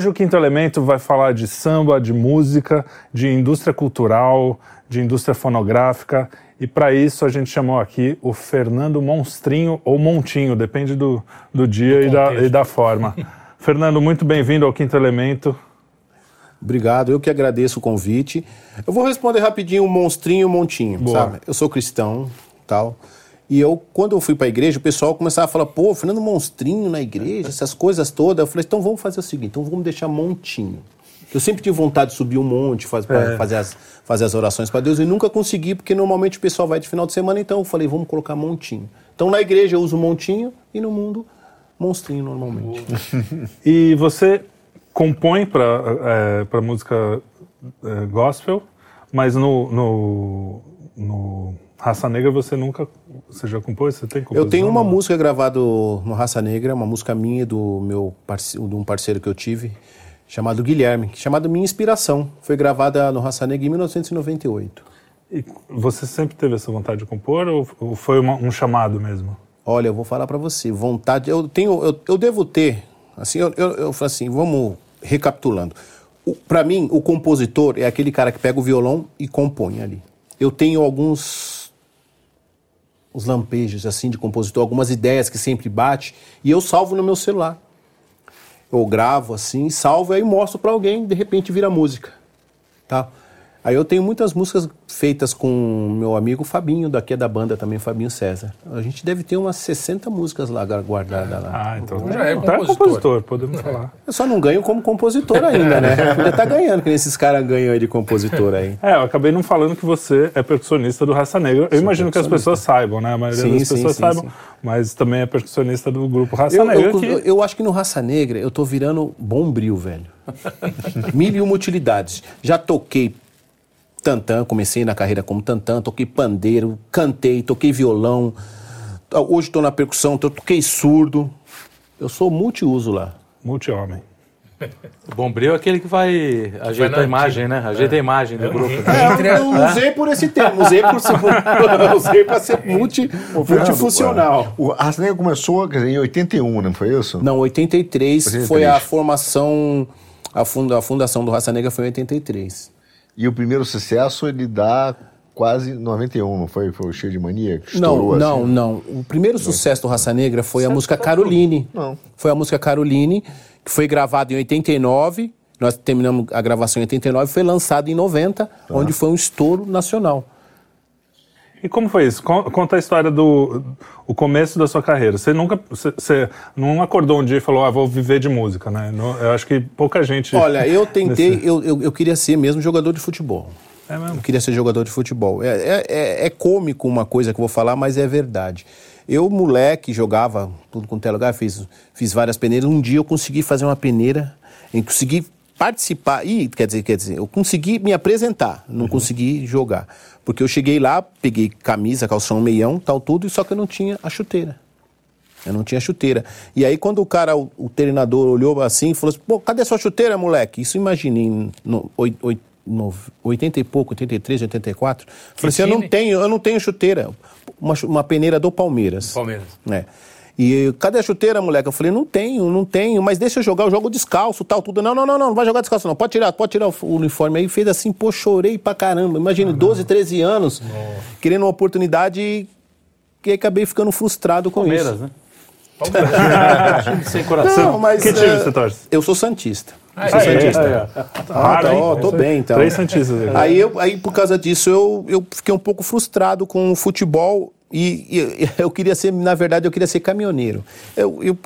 Hoje o Quinto Elemento vai falar de samba, de música, de indústria cultural, de indústria fonográfica. E para isso a gente chamou aqui o Fernando Monstrinho ou Montinho, depende do, do dia do e, da, e da forma. Fernando, muito bem-vindo ao Quinto Elemento. Obrigado, eu que agradeço o convite. Eu vou responder rapidinho monstrinho, montinho, Boa. sabe? Eu sou cristão, tal. E eu, quando eu fui para a igreja, o pessoal começava a falar, pô, Fernando Monstrinho na igreja, essas coisas todas. Eu falei, então vamos fazer o seguinte, então vamos deixar montinho. Eu sempre tive vontade de subir um monte, faz, é. fazer, as, fazer as orações para Deus, e nunca consegui, porque normalmente o pessoal vai de final de semana, então eu falei, vamos colocar montinho. Então na igreja eu uso montinho e no mundo, monstrinho normalmente. e você compõe para é, música é, gospel, mas no, no, no, Raça Negra você nunca. Você já compôs? Você tem Eu tenho uma música gravada no Raça Negra, uma música minha do meu parceiro, de um parceiro que eu tive, chamado Guilherme, chamado Minha Inspiração. Foi gravada no Raça Negra em 1998. E você sempre teve essa vontade de compor ou foi uma, um chamado mesmo? Olha, eu vou falar para você, vontade, eu tenho, eu, eu devo ter, assim, eu, eu, eu falo assim, vamos recapitulando. Para mim, o compositor é aquele cara que pega o violão e compõe ali. Eu tenho alguns os lampejos assim de compositor, algumas ideias que sempre bate e eu salvo no meu celular. Eu gravo assim, salvo e aí mostro para alguém, de repente vira música, tá? Aí eu tenho muitas músicas feitas com meu amigo Fabinho, daqui é da banda também, Fabinho César. A gente deve ter umas 60 músicas lá guardadas lá. Ah, então já é compositor. Então é compositor, podemos falar. Eu só não ganho como compositor ainda, né? Estar tá ganhando, que esses caras ganham aí de compositor aí. É, eu acabei não falando que você é percussionista do Raça Negra. Eu Sou imagino que as pessoas saibam, né? A maioria sim, das sim, pessoas sim, saibam. Mas também é percussionista do grupo Raça eu, Negra. Eu, que... eu, eu acho que no Raça Negra eu tô virando bombril, velho. Mil e uma utilidades. Já toquei tantã, comecei na carreira como tantã, toquei pandeiro, cantei, toquei violão. Hoje estou na percussão, toquei surdo. Eu sou multiuso lá. Multi-homem. O Bombril é aquele que vai ajeitar a imagem, né? Ajeita é. a imagem do é. grupo. É, eu não usei por esse termo, usei por usei para ser multi, multifuncional. O Arsenal começou dizer, em 81, não foi isso? Não, 83, 83. foi a formação, a, funda, a fundação do Raça Negra foi em 83. E o primeiro sucesso ele dá quase 91, não foi? Foi o Cheio de Mania? Que não, não, assim. não. O primeiro não. sucesso do Raça Negra foi a música Caroline. Não. Foi a música Caroline, que foi gravada em 89. Nós terminamos a gravação em 89, foi lançada em 90, tá. onde foi um estouro nacional. E como foi isso? Conta a história do o começo da sua carreira. Você nunca, você, você não acordou um dia e falou, ah, vou viver de música, né? Eu acho que pouca gente. Olha, eu tentei, nesse... eu, eu, eu, queria ser mesmo jogador de futebol. É mesmo? Eu queria ser jogador de futebol. É, é, é, é cômico uma coisa que eu vou falar, mas é verdade. Eu, moleque, jogava tudo com é lugar, fiz, fiz várias peneiras. Um dia eu consegui fazer uma peneira, em consegui participar, e quer dizer, quer dizer, eu consegui me apresentar, não uhum. consegui jogar. Porque eu cheguei lá, peguei camisa, calção, meião, tal, tudo, só que eu não tinha a chuteira. Eu não tinha chuteira. E aí, quando o cara, o, o treinador, olhou assim e falou assim: pô, cadê a sua chuteira, moleque? Isso imagine no, no 80 e pouco, 83, 84. Que falei assim: eu não tenho, eu não tenho chuteira. Uma, uma peneira do Palmeiras. Palmeiras. É. E cadê a chuteira, moleque? Eu falei, não tenho, não tenho, mas deixa eu jogar, eu jogo descalço, tal, tudo. Não, não, não, não, não vai jogar descalço, não. Pode tirar, pode tirar o uniforme. Aí fez assim, pô, chorei pra caramba. Imagina, ah, 12, 13 anos, Nossa. querendo uma oportunidade e acabei ficando frustrado com Palmeiras, isso. Né? Sem coração. Não, mas, que time é, você torce? Eu sou Santista. Ah, eu sou é, Santista. É, é. Ah, tá, ó, tô bem, então. Três Santistas. Aí, eu, aí, por causa disso, eu, eu fiquei um pouco frustrado com o futebol e, e, eu queria ser, na verdade, eu queria ser caminhoneiro. Eu, eu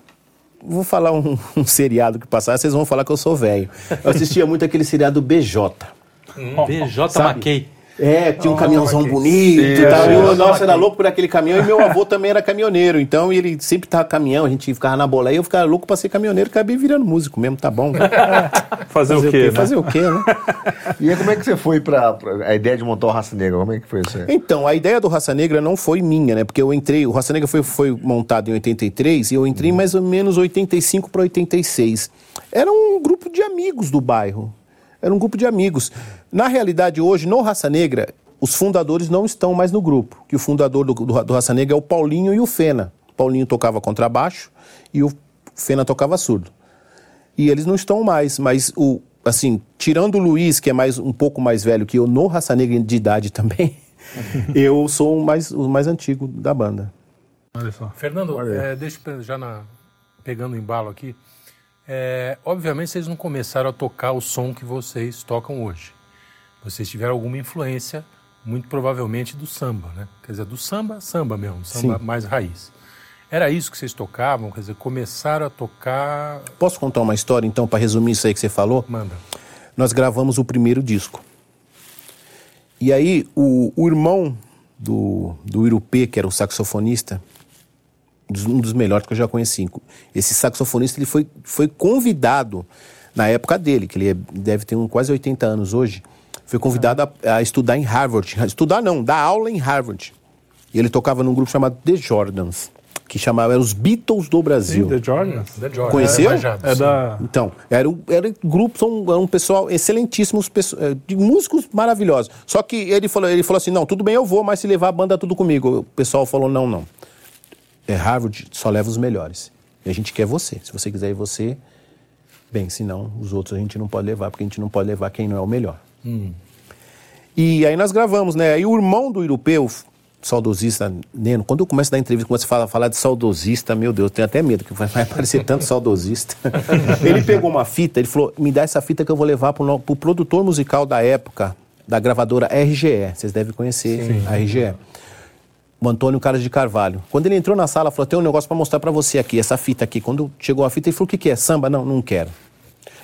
vou falar um, um, seriado que passava, vocês vão falar que eu sou velho. Eu assistia muito aquele seriado BJ. Hum, BJ Maquei. É, tinha um oh, caminhãozão bonito e tal. É, eu, nossa, era louco por aquele caminhão. E meu avô também era caminhoneiro. Então ele sempre tava caminhão, a gente ficava na bola. E eu ficava louco pra ser caminhoneiro, acabei virando músico mesmo, tá bom. Fazer, Fazer, o quê? Né? Fazer o quê, né? e aí, como é que você foi pra, pra, a ideia de montar o Raça Negra? Como é que foi isso aí? Então, a ideia do Raça Negra não foi minha, né? Porque eu entrei, o Raça Negra foi, foi montado em 83 e eu entrei hum. mais ou menos 85 para 86. Era um grupo de amigos do bairro. Era um grupo de amigos. Na realidade, hoje, no Raça Negra, os fundadores não estão mais no grupo. Que o fundador do, do, do Raça Negra é o Paulinho e o Fena. O Paulinho tocava contrabaixo e o Fena tocava surdo. E eles não estão mais, mas o, assim, tirando o Luiz, que é mais um pouco mais velho que eu, no Raça Negra de idade também, eu sou o mais, o mais antigo da banda. Olha só. Fernando, é, deixa eu já na, pegando o embalo aqui. É, obviamente vocês não começaram a tocar o som que vocês tocam hoje. Vocês tiveram alguma influência, muito provavelmente do samba, né? Quer dizer, do samba, samba mesmo, samba Sim. mais raiz. Era isso que vocês tocavam? Quer dizer, começaram a tocar. Posso contar uma história então para resumir isso aí que você falou? Manda. Nós gravamos o primeiro disco. E aí o, o irmão do, do Irupê, que era o saxofonista, um dos melhores que eu já conheci. Esse saxofonista ele foi, foi convidado na época dele, que ele é, deve ter um, quase 80 anos hoje, foi convidado a, a, estudar em Harvard. Estudar não, dar aula em Harvard. E ele tocava num grupo chamado The Jordans, que chamava os Beatles do Brasil. Sim, The Jordans. The Jordans. Conheceu? É, é da... Então, era, era grupo, são um pessoal excelentíssimos, eh, de músicos maravilhosos. Só que ele falou, ele falou assim, não, tudo bem, eu vou, mas se levar a banda tudo comigo. O pessoal falou, não, não é, Harvard só leva os melhores. E a gente quer você. Se você quiser ir você, bem, senão os outros a gente não pode levar, porque a gente não pode levar quem não é o melhor. Hum. E aí nós gravamos, né? Aí o irmão do Europeu, saudosista, Neno, quando eu começo a dar entrevista, começo a falar, falar de saudosista, meu Deus, eu tenho até medo, que vai, vai parecer tanto saudosista. ele pegou uma fita, ele falou, me dá essa fita que eu vou levar pro, pro produtor musical da época, da gravadora RGE. Vocês devem conhecer Sim. a RGE o Antônio Carlos de Carvalho. Quando ele entrou na sala, falou: tem um negócio para mostrar para você aqui, essa fita aqui. Quando chegou a fita, ele falou: o que, que é? Samba? Não, não quero.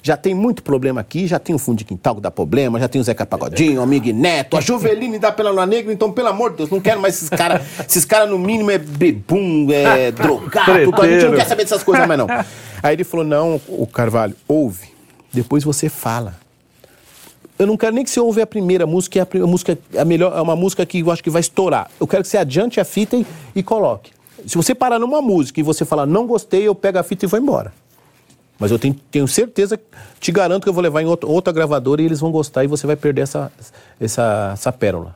Já tem muito problema aqui, já tem o fundo de quintal que dá problema, já tem o Zeca Pagodinho, o Amigo Neto, a Juveline dá pela Lua Negra, então, pelo amor de Deus, não quero mais esses caras. esses caras, no mínimo, é bebum, é drogado, a gente não quer saber dessas coisas mais, não. Aí ele falou: não, o Carvalho, ouve, depois você fala eu não quero nem que você ouve a primeira música, é a, música a melhor, é uma música que eu acho que vai estourar. Eu quero que você adiante a fita e, e coloque. Se você parar numa música e você falar não gostei, eu pego a fita e vou embora. Mas eu tenho, tenho certeza, te garanto que eu vou levar em outro, outra gravadora e eles vão gostar e você vai perder essa, essa, essa pérola.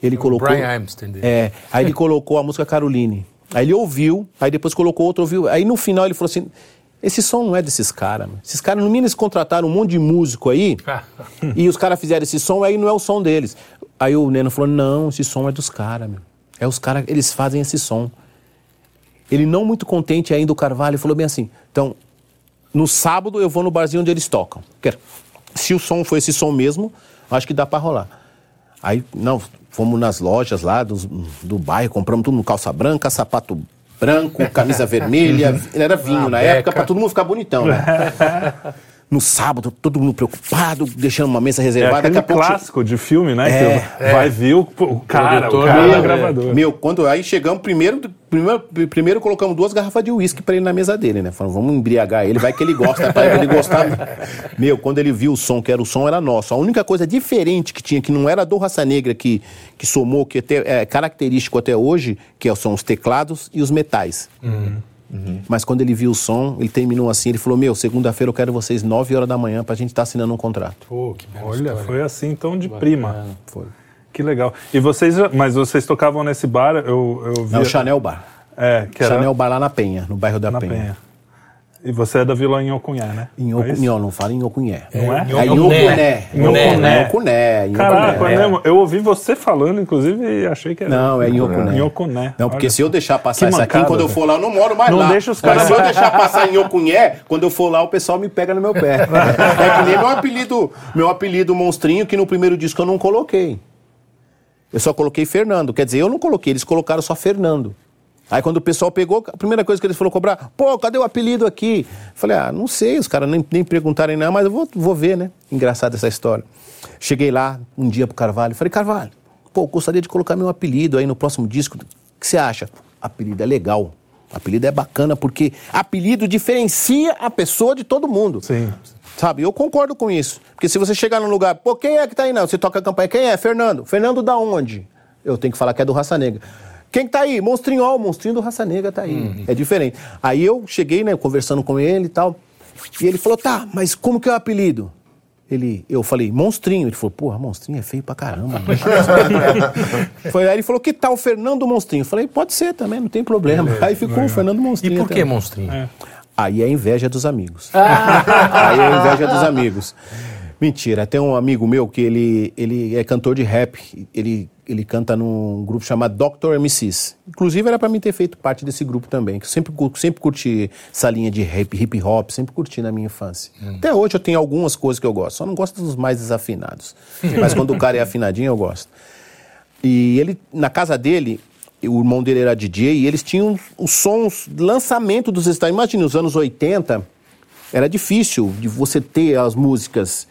Ele o colocou. Brian Amstein. É, aí ele colocou a música Caroline. Aí ele ouviu, aí depois colocou outro, ouviu. Aí no final ele falou assim: esse som não é desses caras. Esses caras, no mínimo, eles contrataram um monte de músico aí e os caras fizeram esse som, aí não é o som deles. Aí o Neno falou: não, esse som é dos caras, meu. É os caras, eles fazem esse som. Ele, não muito contente ainda, o Carvalho, falou bem assim: então, no sábado eu vou no barzinho onde eles tocam. Se o som for esse som mesmo, acho que dá para rolar. Aí, não, fomos nas lojas lá do, do bairro, compramos tudo no calça branca, sapato branco, camisa vermelha. Ele era vinho Uma na beca. época para todo mundo ficar bonitão, né? no sábado, todo mundo preocupado, deixando uma mesa reservada. É aquele clássico de filme, né? É, que é. vai vir o, o cara, o, cara meu, gravador. Meu, quando aí chegamos, primeiro, primeiro, primeiro colocamos duas garrafas de uísque para ele na mesa dele, né? Falando, vamos embriagar ele, vai que ele gosta, para ele gostar. Meu, quando ele viu o som, que era o som, era nosso. A única coisa diferente que tinha, que não era do Raça Negra que, que somou, que até, é característico até hoje, que são os teclados e os metais. Uhum. Uhum. Mas quando ele viu o som, ele terminou assim, ele falou, meu, segunda-feira eu quero vocês 9 horas da manhã pra gente estar tá assinando um contrato. Pô, que Olha, história. foi assim então de prima. Foi. Que legal. E vocês, mas vocês tocavam nesse bar, eu, eu vi... É o Chanel Bar. É, que era... Chanel Bar lá na Penha, no bairro da na Penha. Penha. E você é da Vila Inhocunhé, né? Inhocunhé, é não fala Inhocunhé. Não é? É Inhocuné. Inhocuné. Caraca, é. eu ouvi você falando, inclusive, e achei que era... Não, é Inhocuné. Inhocuné. Não, porque Olha. se eu deixar passar isso aqui, quando eu for lá, eu não moro mais não lá. Não deixa os caras... Se eu deixar passar Inhocuné, quando eu for lá, o pessoal me pega no meu pé. é que nem meu apelido, meu apelido monstrinho, que no primeiro disco eu não coloquei. Eu só coloquei Fernando. Quer dizer, eu não coloquei, eles colocaram só Fernando. Aí quando o pessoal pegou, a primeira coisa que eles foram cobrar, pô, cadê o apelido aqui? Falei, ah, não sei, os caras nem, nem perguntarem não, mas eu vou, vou ver, né? Engraçada essa história. Cheguei lá um dia pro Carvalho, falei, Carvalho, pô, gostaria de colocar meu apelido aí no próximo disco. O que você acha? Apelido é legal. Apelido é bacana porque apelido diferencia a pessoa de todo mundo. Sim. Sabe, eu concordo com isso. Porque se você chegar num lugar, pô, quem é que tá aí não? Você toca a campanha, quem é? Fernando. Fernando da onde? Eu tenho que falar que é do Raça Negra. Quem tá aí? Monstrinho, ó, o monstrinho do Raça Negra tá aí. Uhum. É diferente. Aí eu cheguei, né, conversando com ele e tal. E ele falou, tá, mas como que é o apelido? Ele, eu falei, monstrinho. Ele falou, porra, monstrinho é feio pra caramba. Foi, aí ele falou, que tal Fernando Monstrinho? Eu falei, pode ser também, não tem problema. Aí ficou o Fernando Monstrinho. E por que também. monstrinho? É. Aí é inveja dos amigos. Aí é inveja dos amigos. Mentira, tem um amigo meu que ele, ele é cantor de rap, ele, ele canta num grupo chamado Dr. MCs. Inclusive era para mim ter feito parte desse grupo também, que eu sempre, sempre curti essa linha de rap, hip hop, sempre curti na minha infância. Hum. Até hoje eu tenho algumas coisas que eu gosto, só não gosto dos mais desafinados. Mas quando o cara é afinadinho eu gosto. E ele, na casa dele, o irmão dele era DJ e eles tinham os sons, lançamento dos estados. Imagina, nos anos 80, era difícil de você ter as músicas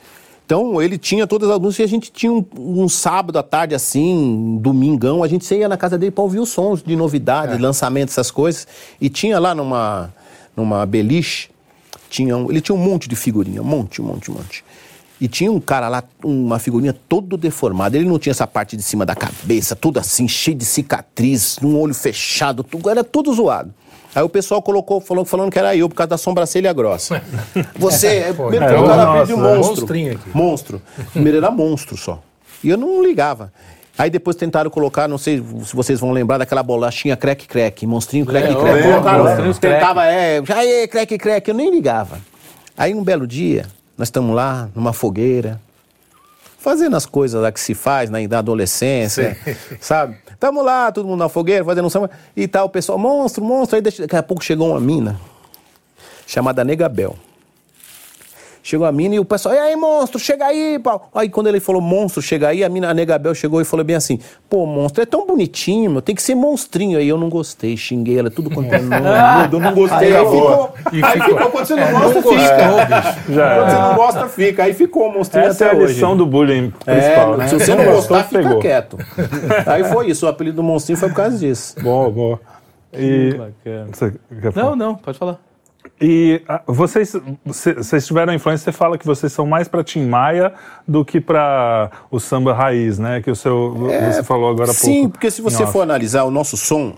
então ele tinha todas as músicas e a gente tinha um, um sábado à tarde assim, domingão, a gente ia na casa dele para ouvir os sons de novidade, é. lançamento, essas coisas. E tinha lá numa, numa beliche, tinha um, ele tinha um monte de figurinha, um monte, um monte, um monte. E tinha um cara lá, uma figurinha todo deformada. Ele não tinha essa parte de cima da cabeça, tudo assim, cheio de cicatriz, um olho fechado, tudo, era tudo zoado. Aí o pessoal colocou, falou, falando que era eu por causa da sobrancelha grossa. Você, é, primeiro é, o cara de monstro. Monstro. Primeiro era monstro só. E eu não ligava. Aí depois tentaram colocar, não sei se vocês vão lembrar daquela bolachinha crack crack, monstrinho crack é, crack. Colocaram, tentava, é, já é crack crack, eu nem ligava. Aí um belo dia, nós estamos lá numa fogueira, fazendo as coisas lá que se faz na, na adolescência, Sim. sabe? Tamo lá, todo mundo na fogueira, fazendo um samba e tal, o pessoal, monstro, monstro. Aí daqui a pouco chegou uma mina chamada Negabel. Chegou a mina e o pessoal, e aí, monstro, chega aí, pau. Aí quando ele falou monstro, chega aí, a mina, a Negabel chegou e falou bem assim: pô, monstro é tão bonitinho, meu, tem que ser monstrinho. Aí eu não gostei, xinguei ela, tudo quanto é nome. eu não gostei. Aí, aí ficou, e aí ficou, quando você não é, gosta, não fica. É, já quando é. você não gosta, fica. Aí ficou monstrinho Essa até é a lição hoje. do bullying principal, é, né? Se você não gostar, fica pegou. quieto. aí foi isso, o apelido do monstrinho foi por causa disso. Boa, boa. E... Não, não, pode falar. E ah, vocês, vocês tiveram influência, você fala que vocês são mais para Tim Maia do que para o samba raiz, né? Que o seu, é, você falou agora há sim, pouco. Sim, porque se você for analisar o nosso som,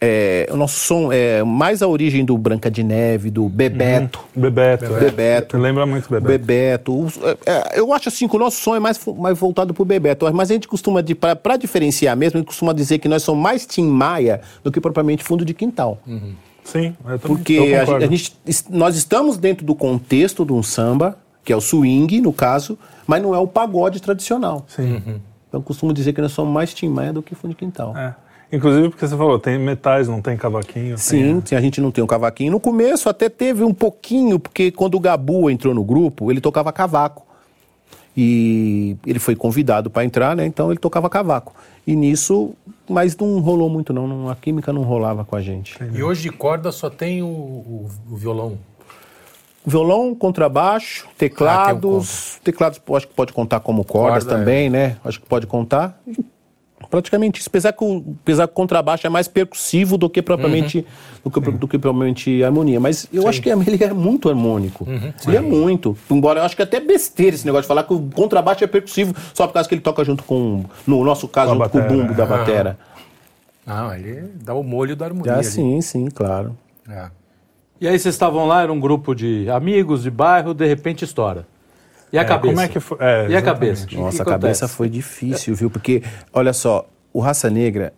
é, o nosso som é mais a origem do Branca de Neve, do Bebeto. Uhum. Bebeto, Bebeto. É. Bebeto. Lembra muito Bebeto. Bebeto. É, é, eu acho assim que o nosso som é mais, mais voltado pro Bebeto. Mas a gente costuma, para diferenciar mesmo, a gente costuma dizer que nós somos mais Tim Maia do que propriamente fundo de quintal. Uhum. Sim, eu Porque a, a gente, nós estamos dentro do contexto de um samba, que é o swing, no caso, mas não é o pagode tradicional. Sim. Uhum. Então, eu costumo dizer que nós somos mais Tim Maia do que fundo de quintal. É. Inclusive porque você falou, tem metais, não tem cavaquinho. Sim, tem... a gente não tem um cavaquinho. No começo até teve um pouquinho, porque quando o Gabu entrou no grupo, ele tocava cavaco. E ele foi convidado para entrar, né? Então ele tocava cavaco. E nisso, mas não rolou muito não, não a química não rolava com a gente. E hoje de corda só tem o, o, o violão? Violão, contrabaixo, teclados. Ah, um teclados acho que pode contar como cordas corda, também, é. né? Acho que pode contar praticamente isso. Apesar que, o, apesar que o contrabaixo é mais percussivo do que propriamente, uhum. do que, do que propriamente harmonia. Mas eu Sim. acho que ele é muito harmônico. Uhum. Ele é muito. Embora eu acho que é até besteira esse negócio de falar que o contrabaixo é percussivo só por causa que ele toca junto com, no nosso caso, com com o bumbo da batera. Ah, ele dá o molho da harmonia. Ah, sim, sim, claro. É. E aí vocês estavam lá, era um grupo de amigos de bairro, de repente estoura. E a é, cabeça? Como é que foi? É, e a cabeça? Nossa, que a cabeça foi difícil, viu? Porque, olha só, o Raça Negra.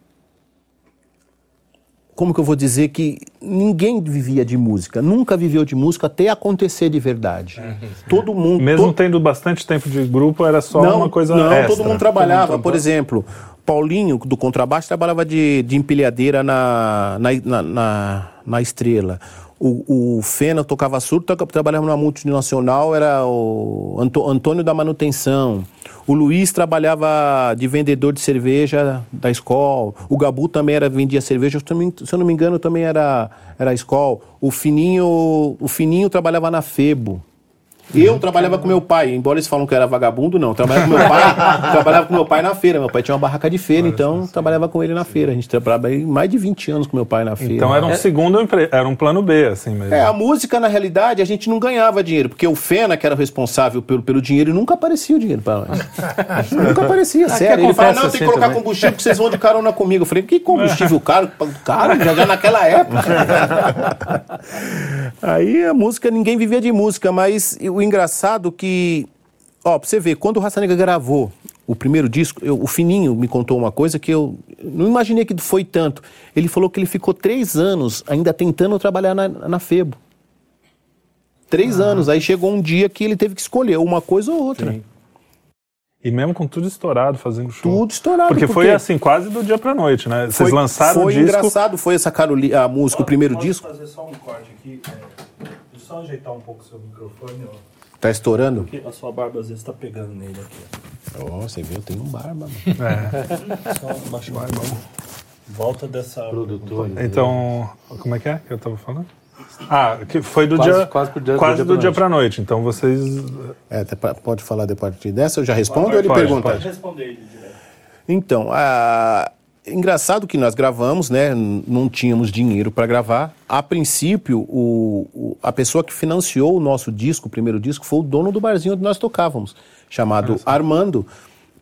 Como que eu vou dizer que ninguém vivia de música, nunca viveu de música até acontecer de verdade. Uhum. Todo mundo. Mesmo to... tendo bastante tempo de grupo, era só não, uma coisa Não, extra. todo mundo trabalhava. Por exemplo, Paulinho, do contrabaixo, trabalhava de, de empilhadeira na, na, na, na Estrela. O, o Fena tocava surto, trabalhava numa multinacional, era o Antônio da Manutenção. O Luiz trabalhava de vendedor de cerveja da escola. O Gabu também era vendia cerveja, se eu não me engano, também era, era escola. O Fininho, o Fininho trabalhava na Febo. Eu trabalhava com meu pai, embora eles falam que eu era vagabundo, não. Trabalhava com meu pai, trabalhava com meu pai na feira. Meu pai tinha uma barraca de feira, então trabalhava com ele na feira. A gente trabalhava mais de 20 anos com meu pai na feira. Então era um é, segundo era um plano B, assim mesmo. É, a música, na realidade, a gente não ganhava dinheiro, porque o Fena, que era o responsável pelo, pelo dinheiro, nunca aparecia o dinheiro para nós. nunca aparecia, ah, sério. Ele fala, não, tem que colocar também. combustível que vocês vão de carona comigo. Eu falei, que combustível caro? Caro, já, já naquela época. Aí a música, ninguém vivia de música, mas o engraçado que, ó, pra você ver, quando o Raça Negra gravou o primeiro disco, eu, o Fininho me contou uma coisa que eu não imaginei que foi tanto. Ele falou que ele ficou três anos ainda tentando trabalhar na, na Febo. Três ah. anos. Aí chegou um dia que ele teve que escolher uma coisa ou outra. Sim. E mesmo com tudo estourado, fazendo show. Tudo estourado. Porque, porque... foi assim, quase do dia pra noite, né? Vocês foi, lançaram foi o disco... Foi engraçado, foi essa Caroli... a música, pode, o primeiro pode disco. fazer só um corte aqui. É... Deixa eu só ajeitar um pouco o seu microfone, ó. Tá estourando? Porque a sua barba às vezes tá pegando nele aqui. Ó, oh, você viu, eu tenho um barba. Mano. É. Só baixa barba. Volta dessa... Produtor. Então, como é que é que eu tava falando? Ah, que foi do quase, dia, quase, dia, quase do, dia, dia para noite. Então vocês. É, pode falar depois dessa, eu já respondo pode, ou ele pode, pergunta? Pode responder ele direto. Então, a... engraçado que nós gravamos, né? Não tínhamos dinheiro para gravar. A princípio, o, o, a pessoa que financiou o nosso disco, o primeiro disco, foi o dono do barzinho onde nós tocávamos, chamado Armando.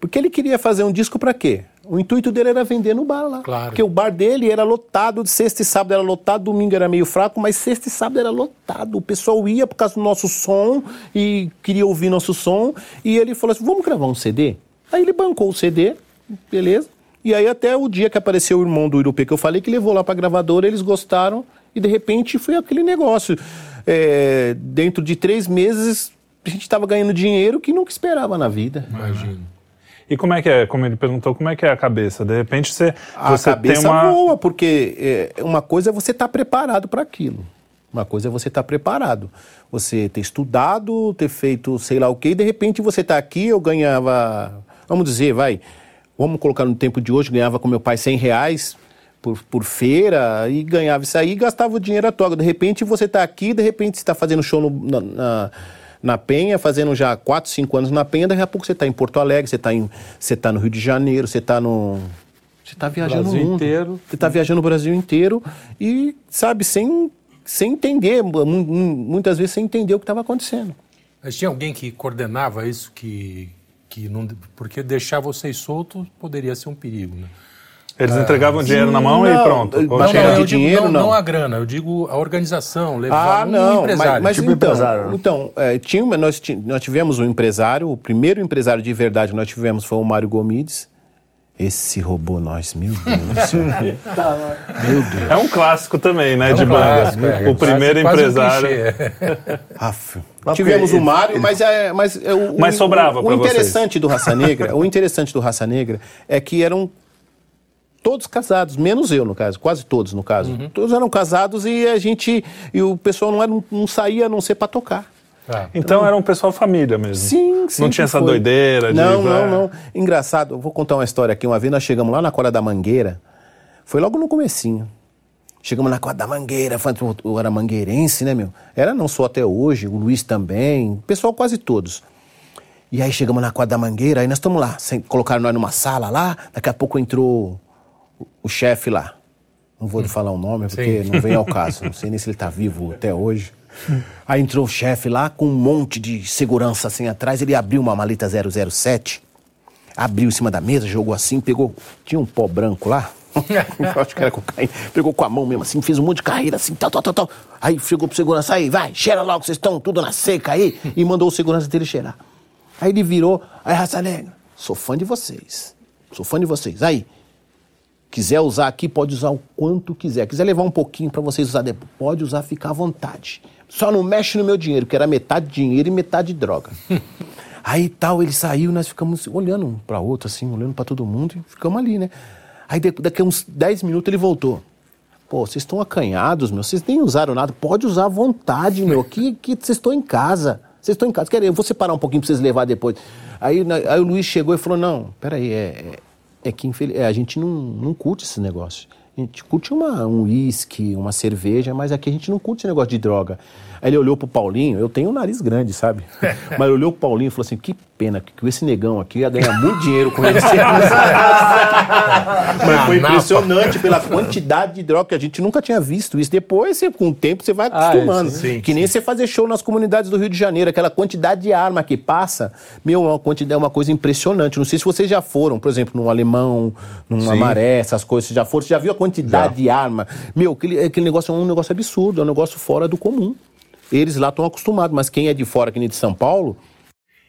Porque ele queria fazer um disco para quê? O intuito dele era vender no bar lá. Claro. Porque o bar dele era lotado, de sexta e sábado era lotado, domingo era meio fraco, mas sexta e sábado era lotado. O pessoal ia por causa do nosso som e queria ouvir nosso som. E ele falou assim: vamos gravar um CD? Aí ele bancou o CD, beleza. E aí até o dia que apareceu o irmão do Irupê que eu falei, que levou lá pra gravadora, eles gostaram e de repente foi aquele negócio. É, dentro de três meses a gente estava ganhando dinheiro que nunca esperava na vida. Imagino. E como é que é? Como ele perguntou, como é que é a cabeça? De repente você, a você cabeça tem uma... voa, porque é, uma coisa é você estar tá preparado para aquilo. Uma coisa é você estar tá preparado. Você ter estudado, ter feito sei lá o quê, e de repente você está aqui, eu ganhava, vamos dizer, vai, vamos colocar no tempo de hoje, ganhava com meu pai 100 reais por, por feira, e ganhava isso aí e gastava o dinheiro à toga. De repente você está aqui, de repente você está fazendo show no, na, na na Penha, fazendo já 4, 5 anos na Penha, daqui a pouco você está em Porto Alegre, você está você tá no Rio de Janeiro, você está no. Você está viajando Brasil o mundo. inteiro. Você está viajando o Brasil inteiro e, sabe, sem, sem entender, muitas vezes sem entender o que estava acontecendo. Mas tinha alguém que coordenava isso, que, que não. Porque deixar vocês soltos poderia ser um perigo, né? Eles entregavam dinheiro na mão não, e pronto. Não, não, digo, dinheiro, não, não. a grana, eu digo a organização, levar ah, não, um empresário. Mas, mas tipo então, empresário. então é, tinha, nós, nós tivemos um empresário, o primeiro empresário de verdade que nós tivemos foi o Mário Gomides. Esse roubou nós, meu Deus céu. meu Deus. É um clássico também, né, é um de clássico, banda. É, o primeiro empresário. Um tivemos o Mário, mas é, mas é o, mas sobrava o, o interessante vocês. do Raça Negra, o interessante do Raça Negra é que eram todos casados, menos eu, no caso, quase todos, no caso. Uhum. Todos eram casados e a gente. E o pessoal não, era, não saía a não ser para tocar. Ah, então, então, era um pessoal família mesmo. Sim, sim. Não tinha essa foi. doideira de. Não, não, não. Engraçado, eu vou contar uma história aqui. Uma vez nós chegamos lá na Cora da Mangueira, foi logo no comecinho. Chegamos na Cora da Mangueira, eu era mangueirense, né, meu? Era não só até hoje, o Luiz também, o pessoal quase todos. E aí chegamos na quadra da Mangueira, aí nós estamos lá, colocaram nós numa sala lá, daqui a pouco entrou o chefe lá. Não vou lhe falar o nome porque Sim. não vem ao caso. Não sei nem se ele está vivo até hoje. Aí entrou o chefe lá com um monte de segurança assim atrás. Ele abriu uma maleta 007, abriu em cima da mesa, jogou assim, pegou. Tinha um pó branco lá. acho que era cocaína. Pegou com a mão mesmo assim, fez um monte de carreira assim, tal, tal, tal, tal. Aí chegou pro segurança aí, vai, cheira logo, vocês estão tudo na seca aí. E mandou o segurança dele cheirar. Aí ele virou, aí raça negra, sou fã de vocês. Sou fã de vocês. Aí, Quiser usar aqui, pode usar o quanto quiser. Quiser levar um pouquinho para vocês usar depois, pode usar, fica à vontade. Só não mexe no meu dinheiro, que era metade dinheiro e metade droga. Aí tal, ele saiu, nós ficamos olhando um para outro, assim, olhando para todo mundo e ficamos ali, né? Aí daqui a uns 10 minutos ele voltou. Pô, vocês estão acanhados, meu, vocês nem usaram nada, pode usar à vontade, meu, que, que vocês estão em casa. Vocês estão em casa. Querem, eu vou separar um pouquinho para vocês levar depois. Aí, aí o Luiz chegou e falou: não, peraí, é, é é que é, a gente não, não curte esse negócio. A gente curte uma, um uísque, uma cerveja, mas aqui a gente não curte esse negócio de droga. Aí ele olhou pro Paulinho, eu tenho um nariz grande, sabe? Mas ele olhou pro Paulinho e falou assim: que pena que esse negão aqui ia ganhar muito dinheiro com ele. Mas foi impressionante pela quantidade de droga que a gente nunca tinha visto isso. Depois, você, com o tempo, você vai acostumando. Ah, sim, que nem sim. você fazer show nas comunidades do Rio de Janeiro, aquela quantidade de arma que passa, meu, é uma quantidade, é uma coisa impressionante. Não sei se vocês já foram, por exemplo, num alemão, numa sim. maré, essas coisas, você já foram, você já viu a quantidade já. de arma. Meu, aquele, aquele negócio é um negócio absurdo, é um negócio fora do comum. Eles lá estão acostumados, mas quem é de fora, que nem de São Paulo.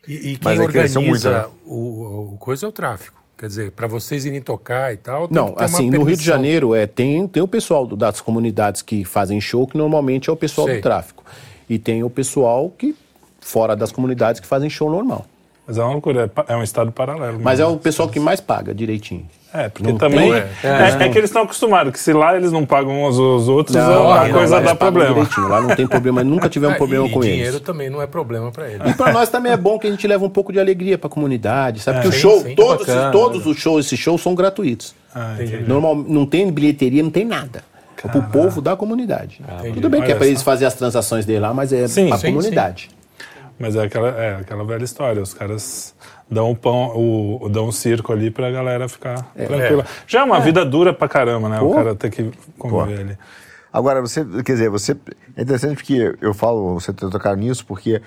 E, e quem é organiza muito, né? o, o coisa é o tráfico. Quer dizer, para vocês irem tocar e tal. Não, assim, no Rio de Janeiro é, tem, tem o pessoal das comunidades que fazem show, que normalmente é o pessoal Sei. do tráfico. E tem o pessoal que, fora das comunidades, que fazem show normal. Mas é uma loucura, é, é um estado paralelo. Mas é o pessoal que mais paga direitinho. É, porque não também. É, é, é, que eles estão acostumados, que se lá eles não pagam uns aos outros, não, a coisa não, dá problema. Lá não tem problema, nunca tivemos um problema com eles. E dinheiro também não é problema para eles. E para nós também é bom que a gente leva um pouco de alegria para a comunidade, sabe? É, porque sim, o show, sim, todos, bacana, todos os shows, esses shows são gratuitos. Ah, Normal, não tem bilheteria, não tem nada. É para o povo da comunidade. Ah, Tudo bem que é para eles fazerem as transações dele lá, mas é para a comunidade. Mas é aquela, é aquela velha história, os caras dão um pão, o, dão um circo ali pra galera ficar é, tranquila. É. Já é uma é. vida dura pra caramba, né? Pô. O cara ter que conviver Pô. ali. Agora, você, quer dizer, você. É interessante porque eu falo, você tem tocar nisso, porque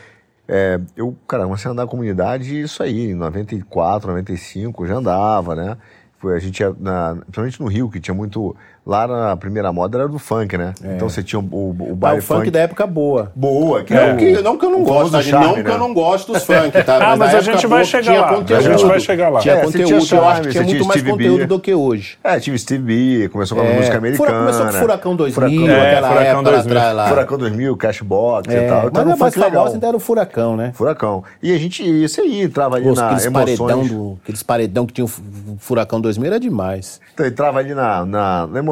é, eu, cara, comecei a andar na comunidade, isso aí, em 94, 95, já andava, né? Foi, a gente ia, na, principalmente no Rio, que tinha muito Lá na primeira moda era do funk, né? É. Então você tinha o, o, o baile ah, o funk, funk. da época boa. Boa, que é. não, que, não que eu não gosto, charme, não né? que eu não gosto dos funk, tá? ah, mas, mas a gente vai boa, chegar lá. Conteúdo, a gente vai chegar lá. Tinha é, conteúdo, tinha charme, eu acho que tinha muito mais conteúdo B. do que hoje. É, tinha Steve B, começou com a é. música americana. Começou com Furacão 2000, Furacão, é, aquela Furacão época 2000, lá atrás Furacão 2000, Cashbox e tal. Mas a mais famosa ainda era o Furacão, né? Furacão. E a gente, isso aí, entrava ali na emoções. Aqueles paredão que tinha o Furacão 2000 era demais. Então entrava ali na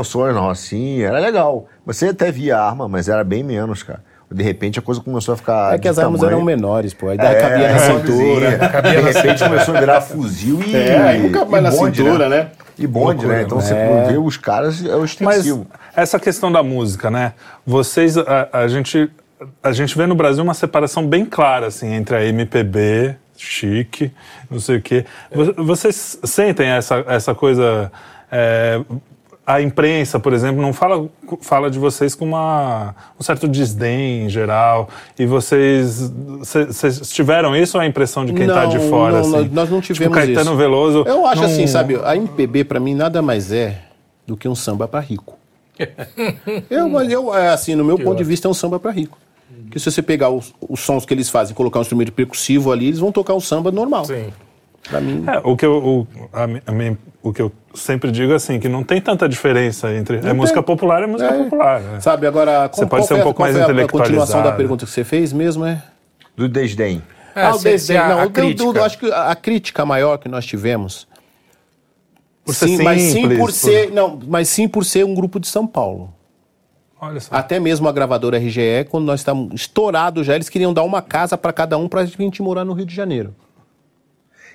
emoções, na Rocinha era legal. Você até via arma, mas era bem menos, cara. De repente a coisa começou a ficar. É que as armas tamanho. eram menores, pô. Aí é, cabia na cintura. Cabia de repente começou a virar fuzil e. É, nunca mais na cintura, né? né? E bonde, né? Então você é. vê os caras, é o extensivo. Mas essa questão da música, né? Vocês, a, a, gente, a gente vê no Brasil uma separação bem clara, assim, entre a MPB, chique, não sei o quê. Vocês sentem essa, essa coisa. É, a imprensa, por exemplo, não fala, fala de vocês com uma, um certo desdém em geral. E vocês, vocês tiveram isso ou a impressão de quem está de fora? Não, assim? nós não tipo, tivemos tipo, Caetano isso. Veloso. Eu acho não... assim, sabe? A MPB para mim nada mais é do que um samba para rico. eu, eu, é, assim, no meu que ponto de vista, é um samba para rico. Que se você pegar os, os sons que eles fazem, colocar um instrumento percussivo ali, eles vão tocar um samba normal. Sim. Pra mim. É, o que eu, o, a, a o que eu sempre digo é assim, que não tem tanta diferença entre. Não é tem. música popular é música é. popular. Né? Sabe, agora. Você pode ser um pouco mais intelectualizado. A continuação da pergunta que você fez mesmo é. Do desdém. É, ah, o desdém. não, a, do, do, acho que a, a, crítica maior que nós tivemos. Por ser sim, simples, mas sim por ser. Não, mas sim por ser um grupo de São Paulo. Olha só. Até mesmo a gravadora RGE, quando nós estávamos estourados já, eles queriam dar uma casa para cada um para a gente morar no Rio de Janeiro.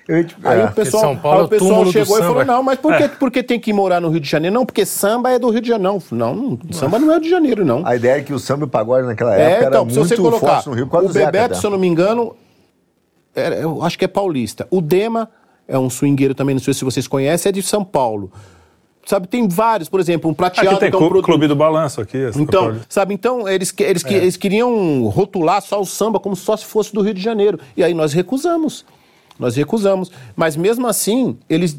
Eu, tipo, aí, é, o pessoal, São Paulo, aí o é pessoal chegou e falou: não, mas por, que, é. por que tem que morar no Rio de Janeiro? Não, porque samba é do Rio de Janeiro. Não, não samba não é do Rio de Janeiro, não. A ideia é que o samba e o pagode naquela é, época então, era muito colocar, forte no Rio. O Bebeto, se eu não me engano, era, eu acho que é paulista. O Dema é um swingueiro também, não sei se vocês conhecem, é de São Paulo sabe, tem vários, por exemplo, um prateado aqui tem que é um produto. Clube do Balanço aqui. Então, sabe, então eles, eles, é. eles queriam rotular só o samba como só se fosse do Rio de Janeiro. E aí nós recusamos. Nós recusamos. Mas mesmo assim, eles.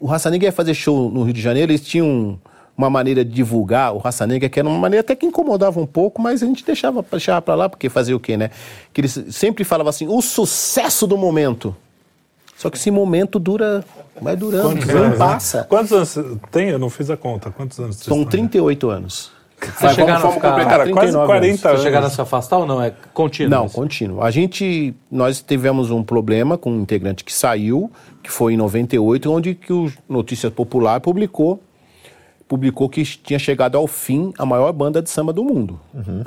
O Raça Negra ia fazer show no Rio de Janeiro, eles tinham uma maneira de divulgar o Raça Negra, que era uma maneira até que incomodava um pouco, mas a gente deixava, deixava pra lá, porque fazer o quê, né? Que eles sempre falavam assim, o sucesso do momento. Só que esse momento dura, vai durando, Quantos não anos, passa. Né? Quantos anos tem? Eu não fiz a conta. Quantos anos São 38 anos. Vocês chegaram a ficar cara, quase 40 anos. Vocês chegaram a se afastar ou não? É contínuo? Não, contínuo. A gente, nós tivemos um problema com um integrante que saiu, que foi em 98, onde que o Notícias Popular publicou publicou que tinha chegado ao fim a maior banda de samba do mundo. Uhum.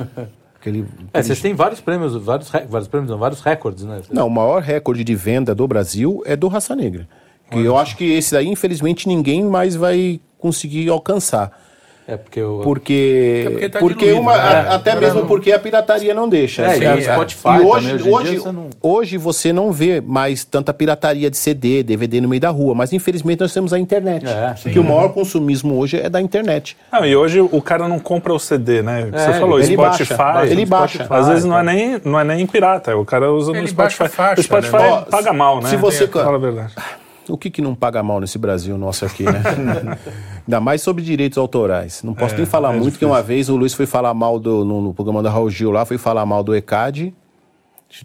Aquele, aquele... É, vocês têm vários prêmios, vários, vários prêmios, não, vários recordes, né? Não, o maior recorde de venda do Brasil é do Raça Negra. Que eu acho que esse daí, infelizmente, ninguém mais vai conseguir alcançar. É porque eu... porque, é porque, tá porque uma, né? até mesmo porque a pirataria não deixa. É, assim, e Spotify e hoje, também, hoje, hoje, você não... hoje você não vê mais tanta pirataria de CD, DVD no meio da rua, mas infelizmente nós temos a internet. É, que o maior consumismo hoje é da internet. Não, e hoje o cara não compra o CD, né? Você é, falou, ele Spotify. Baixa, ele baixa. Spotify, Às vezes não é, nem, não é nem pirata, o cara usa ele no Spotify. Faixa, o Spotify né? paga mal, né? Se você... Fala a verdade. O que, que não paga mal nesse Brasil nosso aqui, né? Ainda mais sobre direitos autorais. Não posso é, nem falar é muito, difícil. que uma vez o Luiz foi falar mal do, no, no, programa da Raul Gil lá, foi falar mal do ECAD,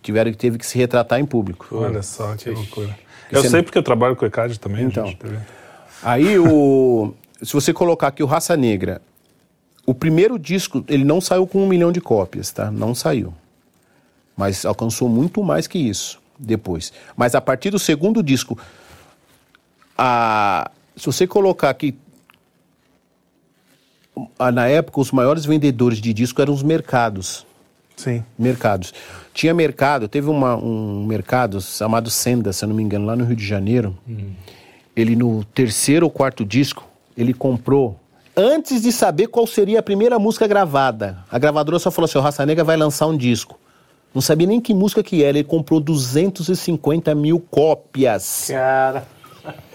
tiveram, teve que se retratar em público. Olha só, que loucura. Eu sei porque eu trabalho com o ECAD também. Então, aí o... Se você colocar aqui o Raça Negra, O primeiro disco, ele não saiu com um milhão de cópias, tá? Não saiu. Mas alcançou muito mais que isso depois. Mas a partir do segundo disco, a, se você colocar aqui, a, na época, os maiores vendedores de disco eram os mercados. Sim. Mercados. Tinha mercado, teve uma, um mercado chamado Senda, se eu não me engano, lá no Rio de Janeiro. Uhum. Ele, no terceiro ou quarto disco, ele comprou antes de saber qual seria a primeira música gravada. A gravadora só falou assim: o Raça Negra vai lançar um disco. Não sabia nem que música que era. Ele comprou 250 mil cópias. Cara.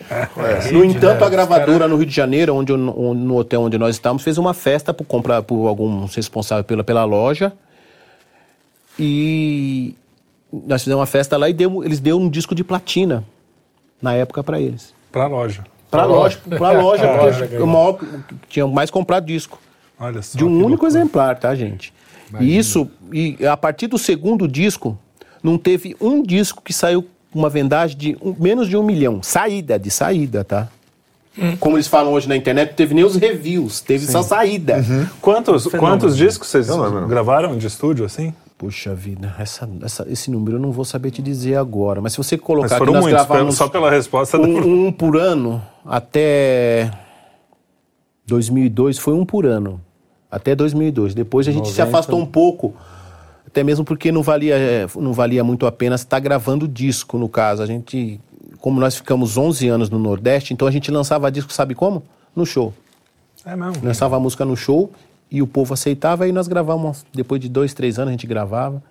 É. No entanto, a gravadora no Rio de Janeiro, onde, no hotel onde nós estávamos, fez uma festa por comprar por alguns responsáveis pela, pela loja. E nós fizemos uma festa lá e deu, eles deu um disco de platina na época para eles. Para a loja. Para loja, para loja, porque o maior, tinha mais comprado disco. Olha só, de um único loucura. exemplar, tá, gente? Imagina. E isso, e a partir do segundo disco, não teve um disco que saiu uma vendagem de um, menos de um milhão. Saída, de saída, tá? Hum. Como eles falam hoje na internet, teve nem os reviews, teve Sim. só saída. Uhum. Quantos, quantos discos vocês não. gravaram de estúdio assim? Puxa vida, essa, essa, esse número eu não vou saber te dizer agora. Mas se você colocar mas foram que nós muitos, gravamos só pela resposta. Um, um por ano até 2002 foi um por ano até 2002. Depois a gente 90. se afastou um pouco, até mesmo porque não valia, é, não valia muito a pena estar gravando disco no caso. A gente, como nós ficamos 11 anos no Nordeste, então a gente lançava disco, sabe como? No show. É mesmo. Lançava a música no show e o povo aceitava, e nós gravávamos, depois de dois, três anos a gente gravava.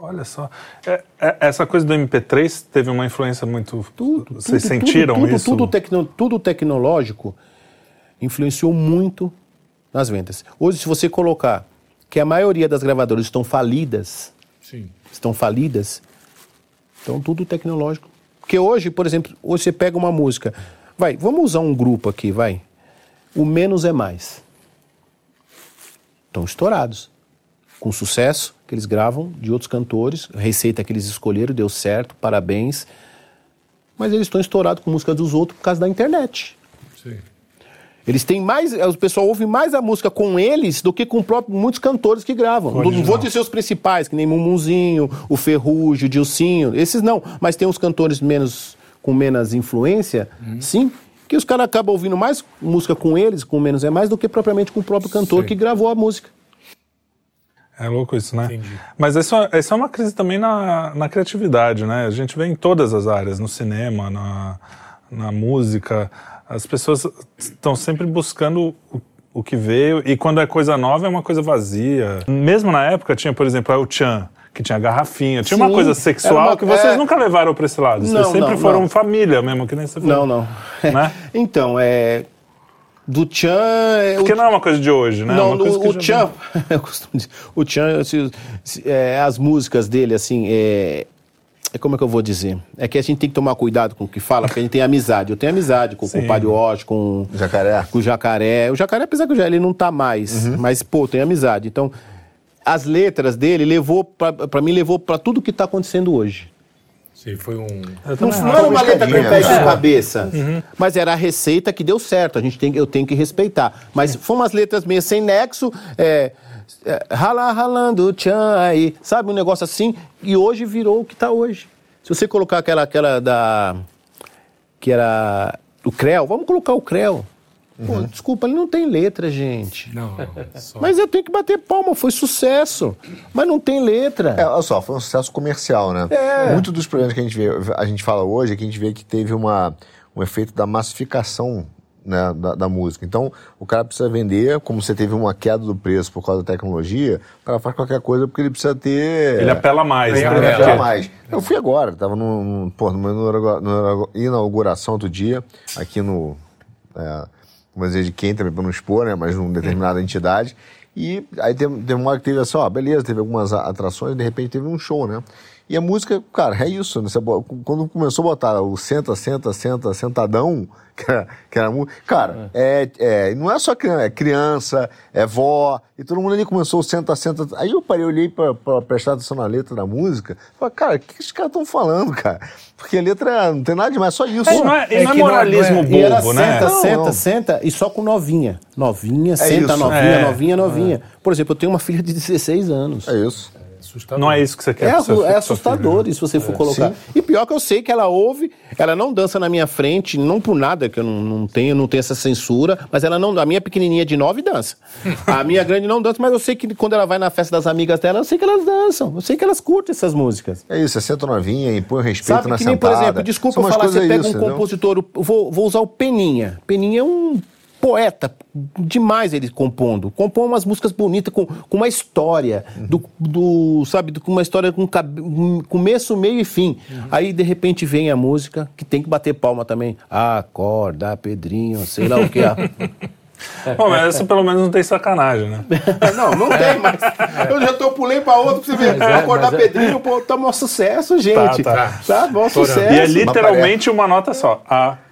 Olha só, é, é, essa coisa do MP3 teve uma influência muito... Tudo, Vocês tudo, sentiram tudo, isso? Tudo, tecno, tudo tecnológico influenciou muito nas vendas. Hoje, se você colocar que a maioria das gravadoras estão falidas, Sim. estão falidas, então tudo tecnológico. Porque hoje, por exemplo, hoje você pega uma música, vai, vamos usar um grupo aqui, vai. O menos é mais estão estourados. Com sucesso que eles gravam de outros cantores, a receita que eles escolheram deu certo, parabéns. Mas eles estão estourados com música dos outros por causa da internet. Sim. Eles têm mais, o pessoal ouve mais a música com eles do que com próprio, muitos cantores que gravam. Original. Não vou dizer os principais, que nem Mumunzinho, o Ferrugem, o Dilcinho, esses não. Mas tem uns cantores menos com menos influência, uhum. sim, que os caras acabam ouvindo mais música com eles, com menos é mais, do que propriamente com o próprio cantor Sim. que gravou a música. É louco isso, né? Entendi. Mas isso, isso é uma crise também na, na criatividade, né? A gente vê em todas as áreas, no cinema, na, na música. As pessoas estão sempre buscando o, o que veio, e quando é coisa nova é uma coisa vazia. Mesmo na época tinha, por exemplo, El Chan que tinha garrafinha. Tinha Sim, uma coisa sexual uma, que vocês é... nunca levaram para esse lado. Vocês não, sempre não, foram não. família mesmo, que nem você falou. Não, não. Né? então, é. Do Chan. É Porque o... não é uma coisa de hoje, né? Não, é o, o Chan. eu costumo dizer. O Chan, se, se, é, as músicas dele, assim, é. É como é que eu vou dizer? É que a gente tem que tomar cuidado com o que fala, porque a gente tem amizade. Eu tenho amizade com, com o Padre Osh, com o Jacaré. Com o Jacaré. O Jacaré, apesar que ele não tá mais, uhum. mas, pô, tem amizade. Então, as letras dele levou para mim levou para tudo que está acontecendo hoje. Sim, foi um. Não, não era uma letra com pé de cabeça, uhum. mas era a receita que deu certo. A gente tem, eu tenho que respeitar. Mas foram umas letras meio sem nexo. É, é, rala, ralando, tchan, aí, sabe? Um negócio assim. E hoje virou o que está hoje. Se você colocar aquela, aquela da. que era. o Creu, vamos colocar o Creu. Pô, uhum. desculpa, ele não tem letra, gente. Não, só... Mas eu tenho que bater palma, foi sucesso. Mas não tem letra. É, olha só, foi um sucesso comercial, né? É. Muito dos problemas que a gente, vê, a gente fala hoje é que a gente vê que teve uma, um efeito da massificação né, da, da, música. Então, o cara precisa vender, como você teve uma queda do preço por causa da tecnologia, o cara faz qualquer coisa porque ele precisa ter. Ele apela mais, ele né? Ele apela mais. Eu fui agora, estava num, pô, numa inauguração outro dia, aqui no. É, vamos dizer, de quem também para não expor, né? Mas numa determinada uhum. entidade. E aí teve, teve uma hora que teve assim, ó, beleza, teve algumas atrações, de repente teve um show, né? E a música, cara, é isso. Né? Quando começou a botar o senta, senta, senta, sentadão, que era, que era Cara, é. É, é, não é só criança, é criança, é vó, e todo mundo ali começou senta, senta. Aí eu parei, olhei pra, pra prestar atenção na letra da música, falei, cara, o que esses caras estão falando, cara? Porque a letra não tem nada demais, só isso. É, não é, é, não é moralismo não é, bobo, né? Senta, não, senta, não. senta, e só com novinha. Novinha, senta, isso. novinha, novinha, novinha. Por exemplo, eu tenho uma filha de 16 anos. É isso assustador. Não é isso que você quer. É, é assustador, se você for é, colocar. Sim. E pior que eu sei que ela ouve, ela não dança na minha frente, não por nada, que eu não, não tenho, não tenho essa censura, mas ela não, a minha pequenininha de nove dança. a minha grande não dança, mas eu sei que quando ela vai na festa das amigas dela, eu sei que elas dançam, eu sei que elas curtem essas músicas. É isso, você senta novinha, impõe o respeito Sabe, na que nem, sentada. por exemplo, desculpa eu falar, você pega isso, um compositor, vou, vou usar o Peninha. Peninha é um poeta, demais ele compondo. Compõe umas músicas bonitas, com, com uma história, do, do sabe, com uma história com começo, meio e fim. Uhum. Aí, de repente, vem a música, que tem que bater palma também. Acorda, Pedrinho, sei lá o que. Bom, mas essa pelo menos não tem sacanagem, né? não, não tem, mas eu já tô pulei pra outro pra você ver. Mas é, Acordar é... Pedrinho, pô, tá um sucesso, gente. Tá, tá. tá bom sucesso. E é literalmente uma nota só.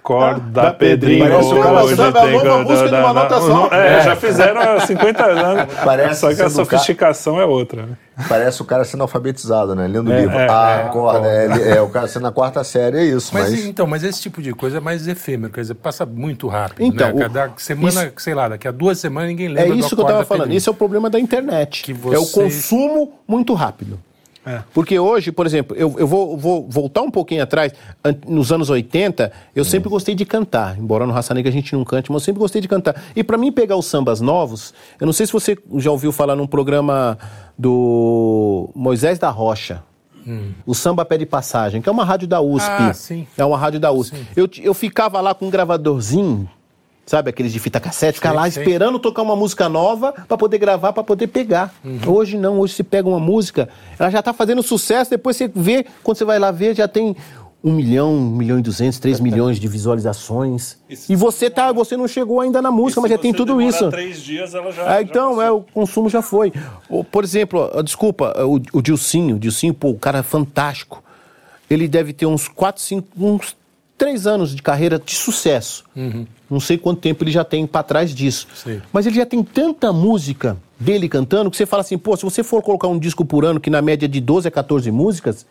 Acorda, ah, Pedrinho. Parece o cara samba, é a nova música de uma nota só. É, é, já fizeram há 50 anos. Parece só que a sofisticação é outra, né? Parece o cara sendo alfabetizado, né? Lendo é, livro. É, ah, acorda. É, é, o cara sendo na quarta série, é isso. Mas, mas, Então, mas esse tipo de coisa é mais efêmero, quer dizer, passa muito rápido. Então, né? Cada semana, isso, sei lá, daqui a duas semanas ninguém lembra. É isso que eu estava falando. Esse é o problema da internet. Você... É o consumo muito rápido. É. Porque hoje, por exemplo, eu, eu vou, vou, voltar um pouquinho atrás, nos anos 80, eu hum. sempre gostei de cantar. Embora no Raça Negra a gente não cante, mas eu sempre gostei de cantar. E para mim pegar os sambas novos, eu não sei se você já ouviu falar num programa do Moisés da Rocha. Hum. O Samba Pé de Passagem, que é uma rádio da USP. Ah, sim. É uma rádio da USP. Eu, eu ficava lá com um gravadorzinho sabe? Aqueles de fita cassete, ficar lá esperando tocar uma música nova para poder gravar, para poder pegar. Uhum. Hoje não, hoje se pega uma música, ela já está fazendo sucesso, depois você vê, quando você vai lá ver, já tem um milhão, um milhão e duzentos, três milhões de visualizações. Isso. E você tá, você não chegou ainda na música, mas já tem tudo isso. três dias, ela já. É, então, já é, o consumo já foi. Por exemplo, desculpa, o, o Dilcinho, o Dilcinho, pô, o cara é fantástico. Ele deve ter uns quatro, cinco, uns três anos de carreira de sucesso. Uhum. Não sei quanto tempo ele já tem para trás disso. Sim. Mas ele já tem tanta música dele cantando que você fala assim, pô, se você for colocar um disco por ano, que na média é de 12 a 14 músicas,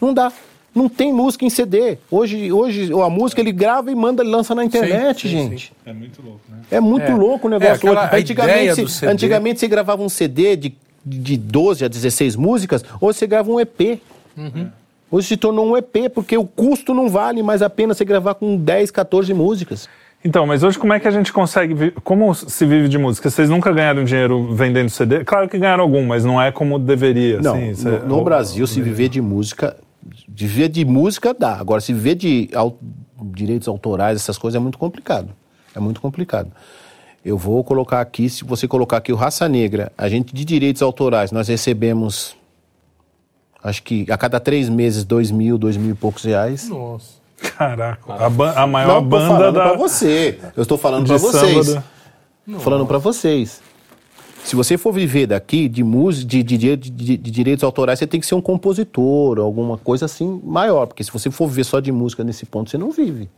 não dá. Não tem música em CD. Hoje, hoje a música ele grava e manda, ele lança na internet, sim, sim, gente. Sim. É muito louco, né? É muito é. louco o negócio. É, aquela, antigamente, se, antigamente você gravava um CD de, de 12 a 16 músicas, hoje você grava um EP. Uhum. Hoje se tornou um EP, porque o custo não vale mais a pena você gravar com 10, 14 músicas. Então, mas hoje como é que a gente consegue. Como se vive de música? Vocês nunca ganharam dinheiro vendendo CD? Claro que ganharam algum, mas não é como deveria. Não, assim, no, no Brasil, se viver de música. De viver de música dá. Agora, se viver de direitos autorais, essas coisas, é muito complicado. É muito complicado. Eu vou colocar aqui, se você colocar aqui o Raça Negra, a gente de direitos autorais, nós recebemos acho que a cada três meses, dois mil, dois mil e poucos reais. Nossa. Caraca, a, a maior Não, banda falando da... pra você. Eu estou falando para vocês. Falando para vocês. Se você for viver daqui de música, de, de, de, de, direitos autorais, você tem que ser um compositor, alguma coisa assim maior. Porque se você for viver só de música nesse ponto, você não vive.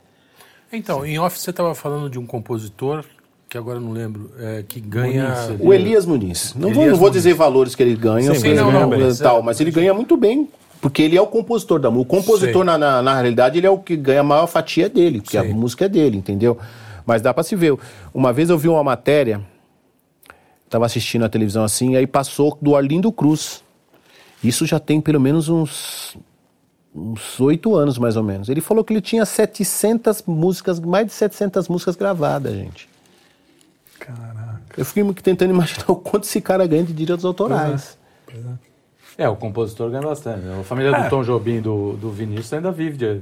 Então, Sim. em off você estava falando de um compositor que agora não lembro, é, que ganha. Muniz, o Elias Muniz. Não, Elias vou, não vou dizer valores que ele ganha, Sim, não, não, bem, tal, mas ele ganha muito bem. Porque ele é o compositor da música. O compositor, na, na, na, realidade, ele é o que ganha a maior fatia dele, porque Sim. a música é dele, entendeu? Mas dá para se ver. Uma vez eu vi uma matéria, estava assistindo a televisão assim, aí passou do Arlindo Cruz. Isso já tem pelo menos uns uns oito anos, mais ou menos. Ele falou que ele tinha 700 músicas, mais de 700 músicas gravadas, gente. Caraca. Eu fiquei tentando imaginar o quanto esse cara ganha de direitos autorais. Pois é. é. O compositor ganha bastante. A família é. do Tom Jobim do, do Vinícius ainda vive de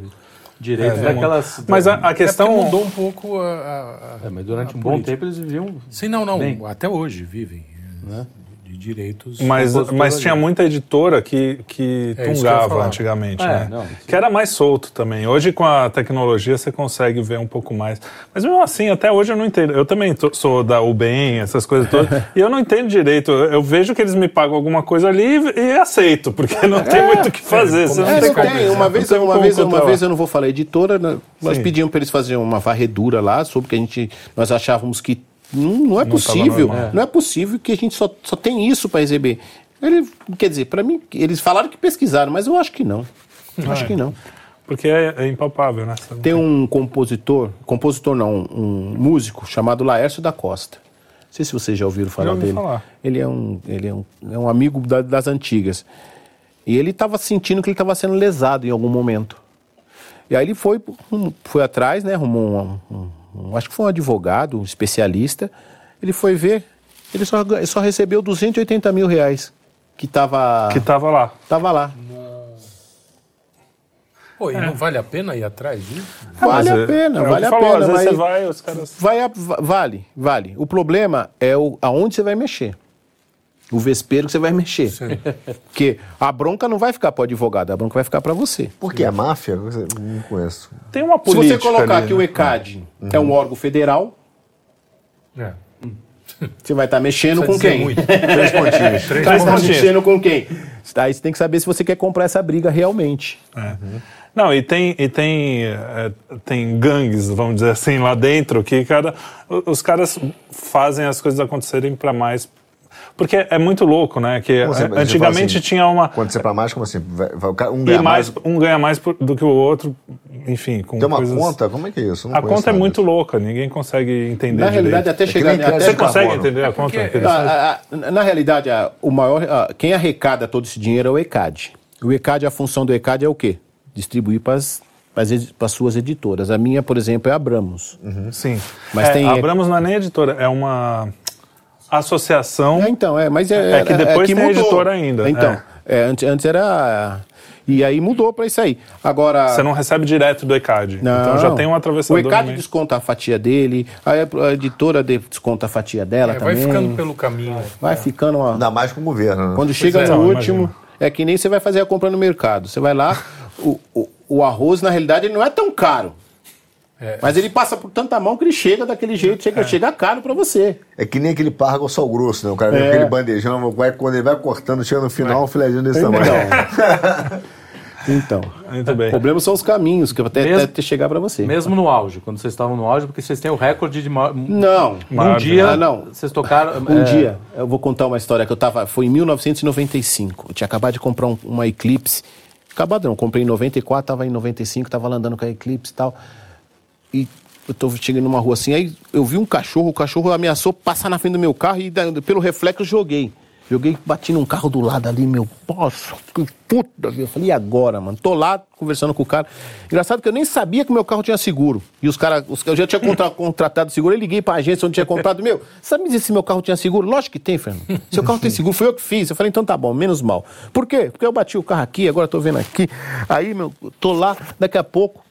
direitos é, daquelas. Mas a, a questão. É mudou um pouco a. a é, mas durante um política. bom tempo eles viviam. Sim, não, não. Bem. Até hoje vivem. Né? De direitos. Mas, mas tinha muita editora que, que é, tungava antigamente, é, né? Não, que era mais solto também. Hoje, com a tecnologia, você consegue ver um pouco mais. Mas mesmo assim, até hoje eu não entendo. Eu também tô, sou da UBEM, essas coisas todas, e eu não entendo direito. Eu vejo que eles me pagam alguma coisa ali e aceito, porque não tem é, muito o que fazer. Você não é, tem, tem. Uma vez, uma vez, uma vez eu não vou falar editora, né? nós Sim. pedimos para eles fazerem uma varredura lá sobre que a gente nós achávamos que não, não é não possível, não é possível que a gente só, só tem isso para receber. Ele, quer dizer, para mim, eles falaram que pesquisaram, mas eu acho que não. não acho é. que não. Porque é, é impalpável, né? Tem um compositor, compositor não, um músico chamado Laércio da Costa. Não sei se vocês já ouviram falar já dele. Falar. Ele é um, ele é um, é um amigo da, das antigas. E ele estava sentindo que ele estava sendo lesado em algum momento. E aí ele foi, foi atrás, né? Arrumou um, um, um, acho que foi um advogado, um especialista. Ele foi ver, ele só, só recebeu 280 mil reais. Que estava. Que estava lá. Estava lá. Pô, e é. não vale a pena ir atrás disso? Vale a é, pena, é vale a falou, pena. Você vai, os caras. Vai a, vale, vale. O problema é o, aonde você vai mexer o vespeiro que você vai mexer. Sim. Porque a bronca não vai ficar para o advogado, a bronca vai ficar para você. Porque a máfia, não conheço. Tem uma política. Se você colocar ali, que né? o ECAD uhum. é um órgão federal, é. Você vai estar tá mexendo com quem? Muito. Três pontinhos. Três tá pontinhos. mexendo com quem? Aí você tem que saber se você quer comprar essa briga realmente. É. Uhum. Não, e tem, e tem, é, tem gangues, vamos dizer assim, lá dentro, que cara, os caras fazem as coisas acontecerem para mais porque é muito louco, né? Que assim, antigamente assim, tinha uma. Quando você para mais, como assim? Um ganha mais, mais, Um ganha mais do que o outro, enfim. Com Tem uma coisas... conta? Como é que é isso? a conta é muito louca, ninguém consegue entender. Na realidade, até é chegar. É até você consegue entender a conta? Porque, a, a, na realidade, a, o maior, quem arrecada todo esse dinheiro é o ECAD. O ECAD, a função do ECAD é o quê? Distribuir para as para as suas editoras. A minha, por exemplo, é a Abramos. Uhum. Sim. Mas é, tem... A Abramos não é nem editora, é uma associação. É, então, é, mas é, é que depois é que tem mudou. editora ainda. Então, é. é. antes, antes era. E aí mudou para isso aí. Agora. Você não recebe direto do ECAD. Não, então já tem um atravessador. O ECAD desconta a fatia dele, a editora desconta a fatia dela é, também. Vai ficando pelo caminho. Vai ficando. Uma... Ainda mais com o governo. Né? Quando chega é, no último, imagino. é que nem você vai fazer a compra no mercado. Você vai lá, o, o, o arroz, na realidade, ele não é tão caro. É. Mas ele passa por tanta mão que ele chega daquele jeito, chega, é. chega caro para você. É que nem aquele pargo sal grosso, né? O cara é. aquele bandejão, vai, quando ele vai cortando, chega no final, um filezinho desse tamanho. Então, Muito bem. o problema são os caminhos, que até, mesmo, até chegar para você. Mesmo no auge, quando vocês estavam no auge, porque vocês têm o recorde de... Não. Um dia, ah, não. vocês tocaram... Um é... dia, eu vou contar uma história que eu tava... Foi em 1995. Eu tinha acabado de comprar um, uma Eclipse. Acabado não, comprei em 94, tava em 95, tava andando com a Eclipse e tal e eu tô chegando numa rua assim, aí eu vi um cachorro, o cachorro ameaçou passar na frente do meu carro e pelo reflexo joguei. Joguei, bati num carro do lado ali, meu, poxa, que puta, eu falei, e agora, mano? Tô lá conversando com o cara. Engraçado que eu nem sabia que meu carro tinha seguro. E os caras, eu já tinha contra, contratado seguro, eu liguei pra agência onde tinha comprado, meu, sabe me dizer se meu carro tinha seguro? Lógico que tem, Fernando. Seu carro tem seguro, foi eu que fiz. Eu falei, então tá bom, menos mal. Por quê? Porque eu bati o carro aqui, agora tô vendo aqui. Aí, meu, tô lá, daqui a pouco,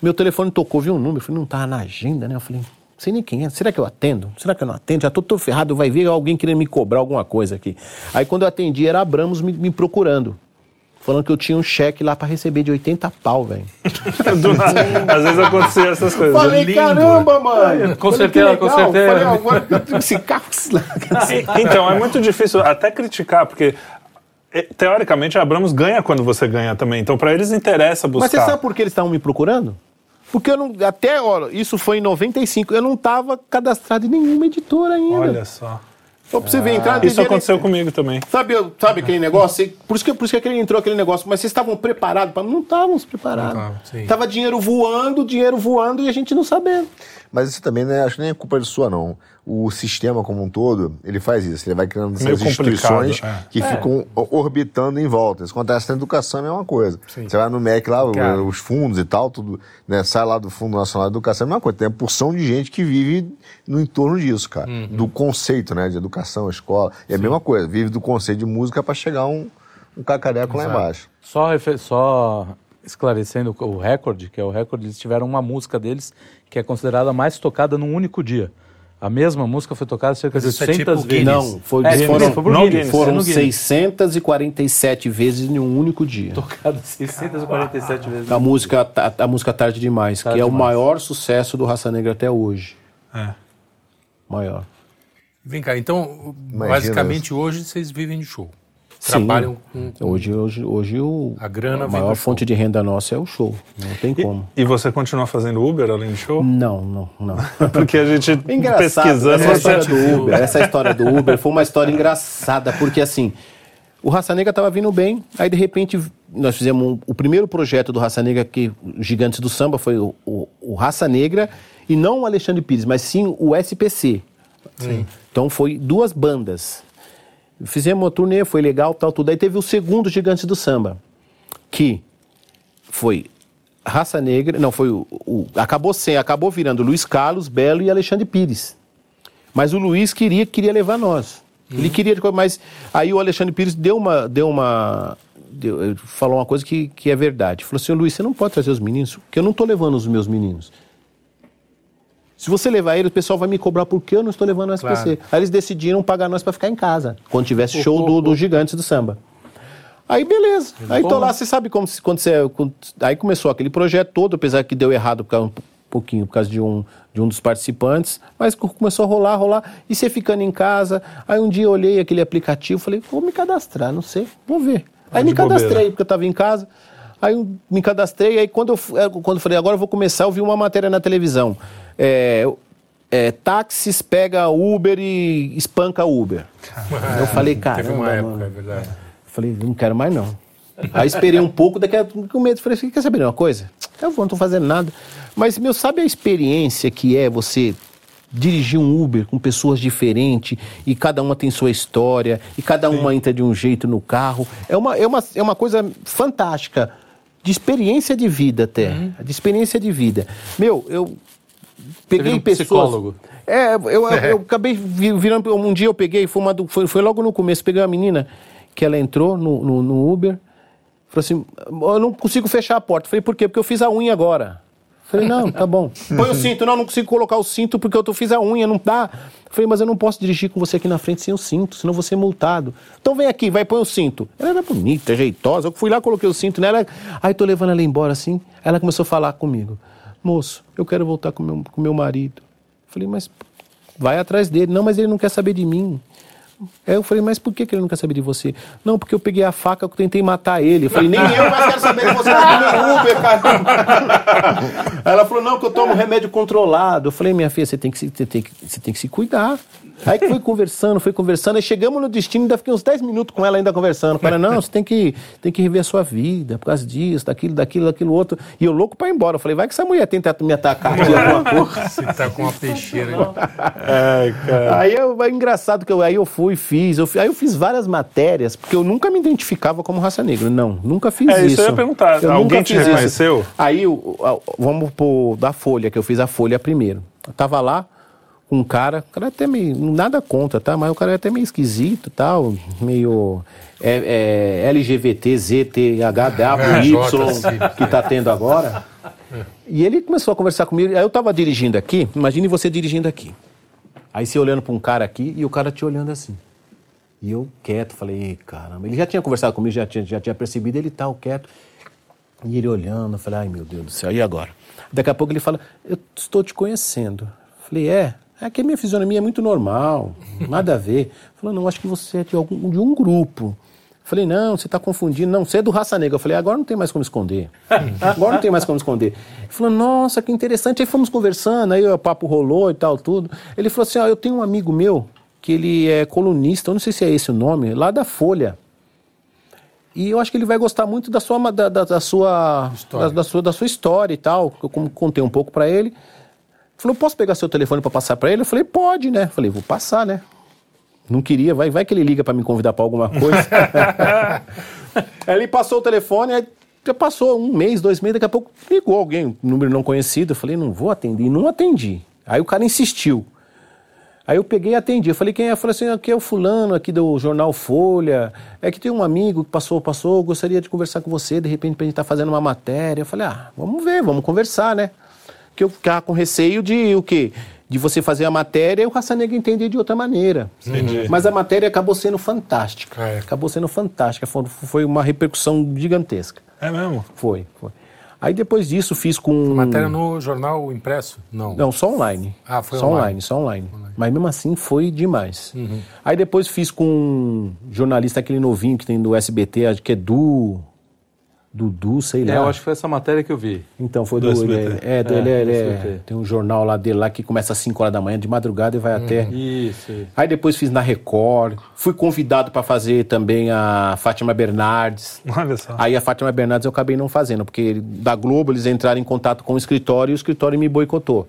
meu telefone tocou, viu um número, eu falei, não tá na agenda, né? Eu falei, sei nem quem é, será que eu atendo? Será que eu não atendo? Já tô todo ferrado, vai ver alguém querendo me cobrar alguma coisa aqui. Aí quando eu atendi, era Abramos me, me procurando. Falando que eu tinha um cheque lá para receber de 80 pau, velho. Às vezes acontecia essas coisas. Falei, Lindo. caramba, mano. Com certeza, com certeza. Falei, agora esse carro. então, é muito difícil até criticar, porque teoricamente a Abramos ganha quando você ganha também. Então para eles interessa buscar. Mas você sabe por que eles estavam me procurando? Porque eu não. Até, olha, isso foi em 95. Eu não estava cadastrado em nenhuma editora ainda. Olha só. Só pra você ver, entrar Isso aconteceu comigo também. Sabe, sabe aquele negócio? Por isso, que, por isso que ele entrou aquele negócio. Mas vocês estavam preparados? Pra... Não estávamos preparados. Não, tava dinheiro voando, dinheiro voando e a gente não sabendo. Mas isso também, né, acho que nem é culpa de sua, não. O sistema como um todo, ele faz isso. Ele vai criando essas instituições é. que é. ficam orbitando em volta. Isso acontece na educação, é a mesma coisa. Sim. Você vai no MEC lá, Cara. os fundos e tal, tudo, né, sai lá do Fundo Nacional de Educação, é a mesma coisa. Tem uma porção de gente que vive no entorno disso, cara. Uhum. Do conceito, né, de educação, escola. É a mesma coisa. Vive do conceito de música para chegar um, um cacareco Exato. lá embaixo. Só, só esclarecendo o recorde, que é o recorde, eles tiveram uma música deles que é considerada mais tocada num único dia. A mesma música foi tocada cerca de 800 é tipo vezes. Não, foi, é, foram, foram, Guinness, foram 647 vezes em um único dia. Tocada 647 vezes. A música, a, a, música Tarde Demais, Tarde que é demais. o maior sucesso do Raça Negra até hoje. É. Maior. Vem cá, então, Imagina basicamente isso. hoje vocês vivem de show. Trabalham com, com, Hoje, hoje, hoje o, a, grana a maior fonte de renda nossa é o show. Não tem como. E, você continua fazendo Uber além do show? Não, não, não. porque a gente pesquisando. Essa história do Uber, essa história do Uber foi uma história engraçada, porque assim. O Raça Negra estava vindo bem, aí de repente nós fizemos um, o primeiro projeto do Raça Negra, que Gigantes do Samba, foi o, o, o Raça Negra, e não o Alexandre Pires, mas sim o SPC. Sim. Então foi duas bandas. Fizemos uma turnê, foi legal, tal, tudo. Aí teve o segundo Gigante do Samba, que foi Raça Negra, não, foi o, o, acabou sem, acabou virando Luiz Carlos, Belo e Alexandre Pires. Mas o Luiz queria queria levar nós. Uhum. Ele queria, mas aí o Alexandre Pires deu uma deu uma deu, falou uma coisa que, que é verdade. Falou assim: "Luiz, você não pode trazer os meninos, porque eu não estou levando os meus meninos. Se você levar ele, o pessoal vai me cobrar porque eu não estou levando o SPC. Claro. Aí eles decidiram pagar nós para ficar em casa, quando tivesse show do, do Gigantes do Samba. Aí beleza. Aí tô lá, você sabe como quando você. Aí começou aquele projeto todo, apesar que deu errado por causa, um pouquinho por causa de um, de um dos participantes, mas começou a rolar, rolar, e você ficando em casa. Aí um dia eu olhei aquele aplicativo, falei, vou me cadastrar, não sei, vou ver. Aí me cadastrei, bobeira. porque eu estava em casa. Aí me cadastrei, aí quando eu, é, quando eu falei, agora eu vou começar, eu vi uma matéria na televisão. É, é, táxis pega Uber e espanca Uber. Ah, eu falei, cara. Teve uma época, é verdade. Falei, não quero mais não. Aí esperei um pouco, daqui a com medo, falei assim, quer saber de uma coisa? Eu vou, não tô fazendo nada. Mas, meu, sabe a experiência que é você dirigir um Uber com pessoas diferentes e cada uma tem sua história e cada uma Sim. entra de um jeito no carro? É uma, é uma, é uma coisa fantástica de experiência de vida até, uhum. de experiência de vida. Meu, eu peguei um pessoas. Psicólogo. É, eu, eu, eu, acabei virando. Um dia eu peguei, foi, uma, foi, foi logo no começo, peguei uma menina que ela entrou no, no, no Uber, falou assim: eu não consigo fechar a porta. Falei, por quê? Porque eu fiz a unha agora. Falei, não, tá bom. Põe o cinto. Não, não consigo colocar o cinto porque eu fiz a unha, não dá. Falei, mas eu não posso dirigir com você aqui na frente sem o cinto, senão vou ser multado. Então vem aqui, vai pôr o cinto. Ela era bonita, jeitosa. Eu fui lá, coloquei o cinto nela. Aí tô levando ela embora assim. Ela começou a falar comigo. Moço, eu quero voltar com meu, com meu marido. Falei, mas vai atrás dele. Não, mas ele não quer saber de mim. Aí eu falei, mas por que, que ele não quer saber de você? Não, porque eu peguei a faca e tentei matar ele. Eu falei, nem eu mais quero saber de você, meu Uber, cara. Ela falou, não, que eu tomo remédio controlado. Eu falei, minha filha, você tem que se, tem que, você tem que se cuidar. Aí que foi conversando, foi conversando, aí chegamos no destino, ainda fiquei uns 10 minutos com ela ainda conversando. Falei, não, você tem que, tem que rever a sua vida, por causa disso, daquilo, daquilo, daquilo outro. E eu louco pra ir embora. Eu falei, vai que essa mulher tenta me atacar aqui alguma coisa. Você tá com uma peixeira. Ai, cara. Aí eu, é engraçado que eu, aí eu fui e fiz, eu, aí eu fiz várias matérias, porque eu nunca me identificava como raça negra. Não, nunca fiz é, isso. É, isso eu ia perguntar. Eu Alguém te reconheceu? Isso. Aí, vamos pôr da Folha, que eu fiz a Folha primeiro. Eu tava lá, um cara, o cara é até meio, nada contra, tá? Mas o cara é até meio esquisito tal, meio é, é, LGBT, Z, T, H, W, Y, que tá tendo agora. E ele começou a conversar comigo, aí eu tava dirigindo aqui, imagine você dirigindo aqui. Aí você olhando para um cara aqui e o cara te olhando assim. E eu quieto, falei, caramba. Ele já tinha conversado comigo, já tinha, já tinha percebido, ele tal, quieto. E ele olhando, eu falei, ai meu Deus do céu, e agora? Daqui a pouco ele fala, eu estou te conhecendo. Falei, é? É que a minha fisionomia é muito normal, nada a ver. Falou, não, acho que você é de, algum, de um grupo. Falei, não, você está confundindo. Não, você é do Raça Negra. Eu falei, agora não tem mais como esconder. Agora não tem mais como esconder. Ele falou, nossa, que interessante. Aí fomos conversando, aí o papo rolou e tal, tudo. Ele falou assim, ó, eu tenho um amigo meu que ele é colunista, eu não sei se é esse o nome, lá da Folha. E eu acho que ele vai gostar muito da sua, da, da, da sua, da, da, sua, da sua história e tal. Eu contei um pouco para ele. Falou, posso pegar seu telefone para passar para ele? Eu falei, pode, né? Falei, vou passar, né? Não queria, vai, vai que ele liga para me convidar para alguma coisa. aí ele passou o telefone, aí passou um mês, dois meses, daqui a pouco ligou alguém, um número não conhecido. Eu falei, não vou atender. E não atendi. Aí o cara insistiu. Aí eu peguei e atendi. Eu falei, quem é? Eu falei assim, aqui é o fulano aqui do jornal Folha. É que tem um amigo que passou, passou, gostaria de conversar com você, de repente, pra gente estar tá fazendo uma matéria. Eu falei, ah, vamos ver, vamos conversar, né? Que eu ficava com receio de o quê? de você fazer a matéria e o Raça Negra entender de outra maneira. Entendi. Mas a matéria acabou sendo fantástica. É. Acabou sendo fantástica. Foi, uma repercussão gigantesca. É mesmo? Foi, foi. Aí depois disso fiz com. Matéria no jornal impresso? Não. Não, só online. Ah, foi só online. online só online. online. Mas mesmo assim foi demais. Uhum. Aí depois fiz com um jornalista, aquele novinho que tem do SBT, acho que é Du. Dudu, sei lá. É, eu acho que foi essa matéria que eu vi. Então, foi do. do ele, é, é, do, é, ele, é, ele é, tem um jornal lá dele lá que começa às 5 horas da manhã, de madrugada e vai hum, até. Isso, isso. Aí depois fiz na Record. Fui convidado para fazer também a Fátima Bernardes. Olha só. Aí a Fátima Bernardes eu acabei não fazendo, porque da Globo eles entraram em contato com o escritório e o escritório me boicotou.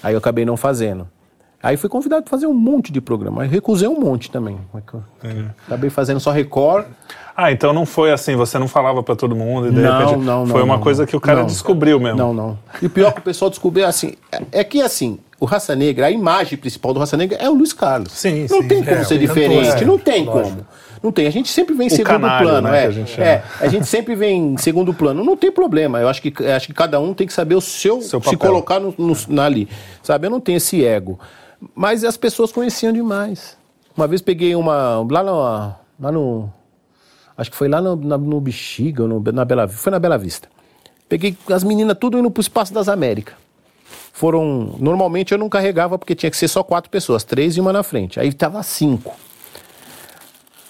Aí eu acabei não fazendo. Aí fui convidado para fazer um monte de programa. Aí recusei um monte também. É. Acabei fazendo só Record. Ah, então não foi assim, você não falava para todo mundo e de não, repente não, foi não, uma não, coisa que o cara descobriu mesmo. Não, não. E o pior que o pessoal descobriu assim, é, é que assim, o Raça Negra, a imagem principal do Raça Negra é o Luiz Carlos. Sim, não sim. tem como é, ser diferente, é, não tem lógico. como. Não tem. A gente sempre vem em segundo canário, plano. Né, é, a gente, é, a gente sempre vem em segundo plano. Não tem problema. Eu acho que, acho que cada um tem que saber o seu, seu se colocar no, no, ali. Sabe? Eu não tenho esse ego. Mas as pessoas conheciam demais. Uma vez peguei uma. Lá no. Lá no Acho que foi lá no, na, no Bexiga, no, na Bela Foi na Bela Vista. Peguei as meninas tudo indo pro Espaço das Américas. Foram. Normalmente eu não carregava porque tinha que ser só quatro pessoas, três e uma na frente. Aí tava cinco.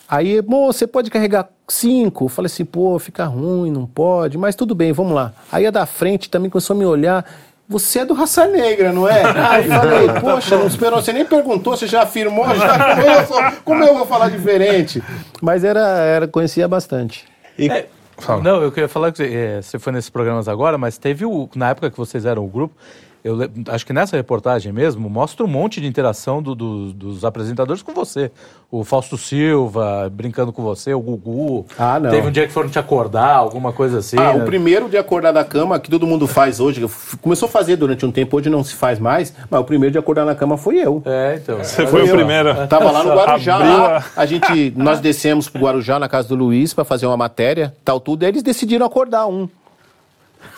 Aí, bom, você pode carregar cinco? Eu falei assim, pô, fica ruim, não pode, mas tudo bem, vamos lá. Aí a da frente também começou a me olhar você é do Raça Negra, não é? Aí eu falei, poxa, não esperou, você nem perguntou, você já afirmou, já, como, eu sou, como eu vou falar diferente? Mas era, era conhecia bastante. E, é, não, eu queria falar que é, você foi nesses programas agora, mas teve o, na época que vocês eram o grupo, eu acho que nessa reportagem mesmo mostra um monte de interação do, do, dos apresentadores com você. O Fausto Silva brincando com você, o Gugu. Ah, não. Teve um dia que foram te acordar, alguma coisa assim. Ah, né? o primeiro de acordar da cama, que todo mundo faz hoje, começou a fazer durante um tempo, hoje não se faz mais, mas o primeiro de acordar na cama foi eu. É, então. Você foi o primeiro. Tava lá no Guarujá, lá, a gente, nós descemos pro Guarujá, na casa do Luiz, para fazer uma matéria, tal, tudo, e eles decidiram acordar um.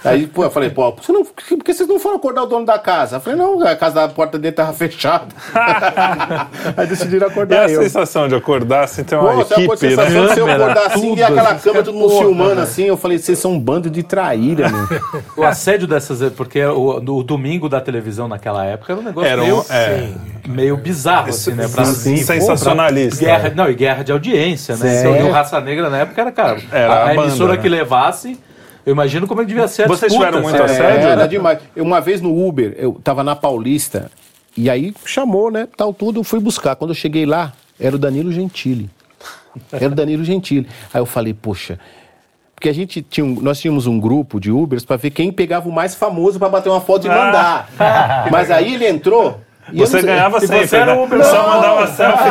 Aí, pô, eu falei, pô, por que, não, por que vocês não foram acordar o dono da casa? Eu falei, não, a casa da porta dele tava fechada. Aí decidiram acordar e eu. a sensação de acordar assim, tem uma pô, equipe, a sensação né? de você acordar assim e aquela cama todo mundo filmando assim, eu falei, vocês são um bando de traíra, meu. O assédio dessas, porque o, o, domingo da televisão naquela época era um negócio era um, meio, é, meio bizarro, assim, né? Pra, sim, sensacionalista. Pô, guerra, não, e guerra de audiência, né? Então, e o Raça Negra na época era, cara, era a, a, a emissora que né? levasse eu imagino como é que devia ser Vocês disputa, tiveram muito assédio? É, era demais. Uma vez no Uber, eu tava na Paulista, e aí chamou, né, tal tudo, fui buscar. Quando eu cheguei lá, era o Danilo Gentili. Era o Danilo Gentili. Aí eu falei, poxa, porque a gente tinha um, nós tínhamos um grupo de Ubers para ver quem pegava o mais famoso para bater uma foto e mandar. Mas aí ele entrou, e você ganhava sempre, você era né? Uber, só mandava selfie.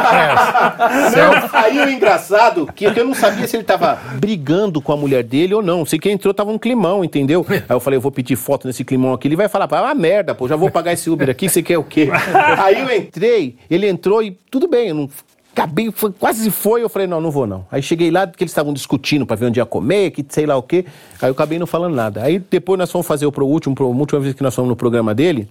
Aí o engraçado, que eu não sabia se ele tava brigando com a mulher dele ou não. Sei que entrou, tava um climão, entendeu? Aí eu falei, eu vou pedir foto nesse climão aqui. Ele vai falar, ah, merda, pô, já vou pagar esse Uber aqui, você quer o quê? Aí eu entrei, ele entrou e tudo bem, eu não acabei, foi, quase foi, eu falei, não, não vou não. Aí cheguei lá, porque eles estavam discutindo para ver onde ia comer, que sei lá o quê. Aí eu acabei não falando nada. Aí depois nós fomos fazer o pro último, pro, a última vez que nós fomos no programa dele,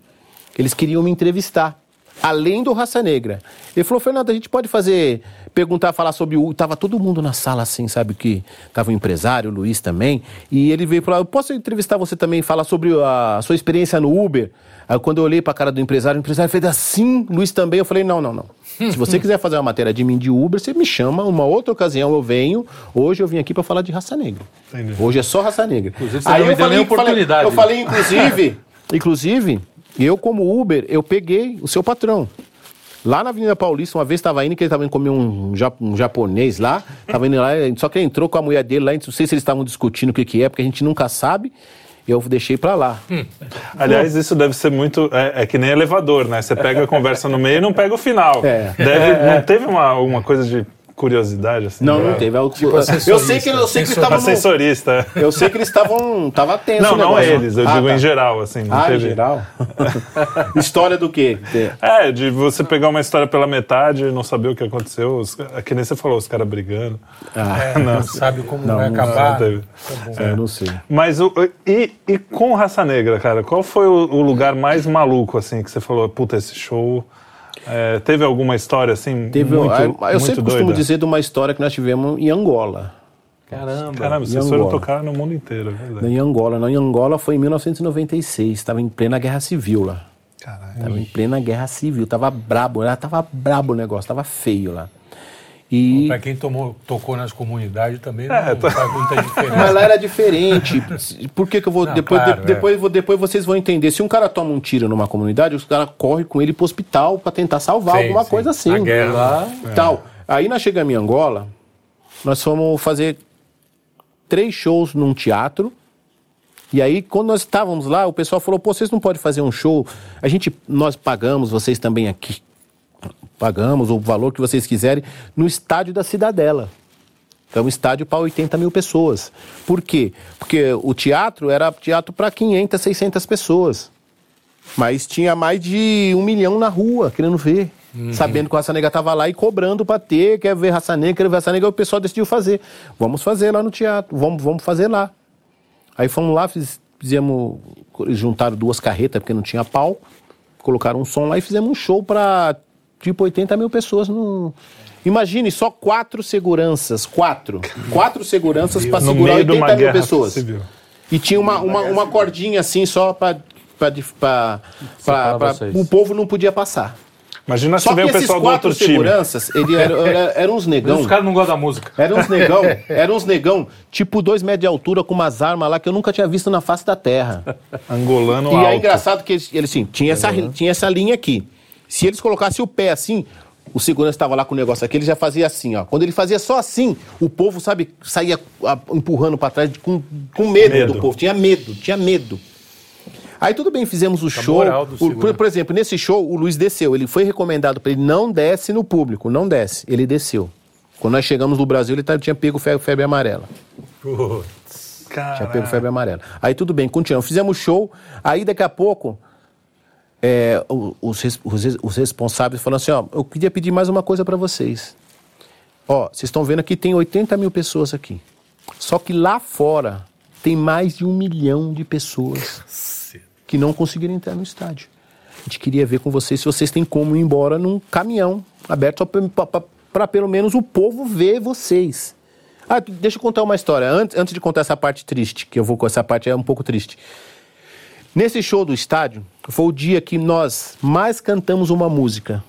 eles queriam me entrevistar, além do Raça Negra. Ele falou, Fernando, a gente pode fazer, perguntar, falar sobre o... Tava todo mundo na sala assim, sabe, que tava o um empresário, o Luiz também, e ele veio falar, eu posso entrevistar você também, falar sobre a sua experiência no Uber? Aí quando eu olhei pra cara do empresário, o empresário fez assim, Luiz também, eu falei, não, não, não. Se você quiser fazer uma matéria de mim de Uber, você me chama, uma outra ocasião eu venho. Hoje eu vim aqui para falar de raça negra. Entendi. Hoje é só raça negra. Inclusive, você Aí não eu me falei, deu oportunidade. Falei, eu falei, inclusive, inclusive, eu, como Uber, eu peguei o seu patrão. Lá na Avenida Paulista, uma vez estava indo, que ele estava indo comer um, um japonês lá, estava indo lá, só que ele entrou com a mulher dele lá, não sei se eles estavam discutindo o que, que é, porque a gente nunca sabe. Eu deixei para lá. Hum. Aliás, isso deve ser muito. É, é, que nem elevador, né? Você pega a conversa no meio e não pega o final. É. Deve, é. Não teve uma, uma coisa de curiosidade assim? Não, não teve. Eu, tipo, eu sei que eu sei que eles estavam assessorista. Eu sei que eles estavam tava tenso Não, não eles, eu ah, digo tá. em geral assim, ah, teve... em geral. história do quê? É, de você pegar uma história pela metade e não saber o que aconteceu, os, é que nem você falou, os caras brigando. Ah, é, não. não. sabe como não, vai acabar. Não teve. Tá é, não sei. Mas o, e, e com Raça Negra, cara, qual foi o, o lugar mais maluco assim que você falou, puta, esse show é, teve alguma história assim? Teve, muito, eu muito sempre doida? costumo dizer de uma história que nós tivemos em Angola. Caramba, Caramba vocês foram tocar no mundo inteiro, é verdade. Em Angola, não, em Angola foi em 1996, estava em plena guerra civil lá. Caralho. Estava em plena guerra civil, tava brabo, lá tava brabo o negócio, tava feio lá. E... Para quem tomou, tocou nas comunidades também não é, tá... faz muita diferença. Mas lá era diferente. Por que, que eu vou. Não, depois, claro, de, é. depois, depois vocês vão entender. Se um cara toma um tiro numa comunidade, os caras correm com ele pro hospital para tentar salvar sim, alguma sim. coisa assim. A guerra. Lá, é. tal. Aí nós chegamos em Angola, nós fomos fazer três shows num teatro. E aí, quando nós estávamos lá, o pessoal falou: pô, vocês não podem fazer um show. A gente, nós pagamos, vocês também aqui pagamos o valor que vocês quiserem, no estádio da Cidadela. É um estádio para 80 mil pessoas. Por quê? Porque o teatro era teatro para 500, 600 pessoas. Mas tinha mais de um milhão na rua querendo ver. Uhum. Sabendo que o Raça Negra estava lá e cobrando para ter, quer ver Raça Negra, quer ver Raça Negra, o pessoal decidiu fazer. Vamos fazer lá no teatro, vamos, vamos fazer lá. Aí fomos lá, fiz, fizemos, juntaram duas carretas, porque não tinha palco, colocaram um som lá e fizemos um show para tipo 80 mil pessoas no. Imagine só quatro seguranças, quatro. Quatro seguranças para segurar 80 mil pessoas. Civil. E tinha uma, uma, uma cordinha assim só para o povo não podia passar. Imagina se vem o pessoal do outro time. seguranças, ele era, era, eram uns negão. Os caras não gostam da música. Eram uns negão, eram uns negão, tipo dois metros de altura, com umas armas lá que eu nunca tinha visto na face da terra. Angolano E é alto. é engraçado que eles, eles sim, tinha essa, tinha essa linha aqui. Se eles colocassem o pé assim, o segurança estava lá com o negócio aqui, ele já fazia assim, ó. Quando ele fazia só assim, o povo, sabe, saía empurrando para trás com, com medo, medo, do povo. Tinha medo, tinha medo. Aí tudo bem, fizemos o tá show. O, por, por, exemplo, nesse show, o Luiz desceu. Ele foi recomendado para ele não desce no público, não desce. Ele desceu. Quando nós chegamos no Brasil, ele tá, tinha pego febre amarela. Putz, Tinha pego febre amarela. Aí tudo bem, continuamos. Fizemos show. Aí daqui a pouco é, os, os, os, responsáveis falaram assim: ó, eu queria pedir mais uma coisa para vocês. Ó, vocês estão vendo aqui tem 80 mil pessoas aqui. Só que lá fora tem mais de um milhão de pessoas que não conseguiram entrar no estádio. A gente queria ver com vocês se vocês têm como ir embora num caminhão aberto para pelo menos o povo ver vocês. Ah, deixa eu contar uma história. Antes, antes de contar essa parte triste, que eu vou com essa parte é um pouco triste. Nesse show do estádio, foi o dia que nós mais cantamos uma música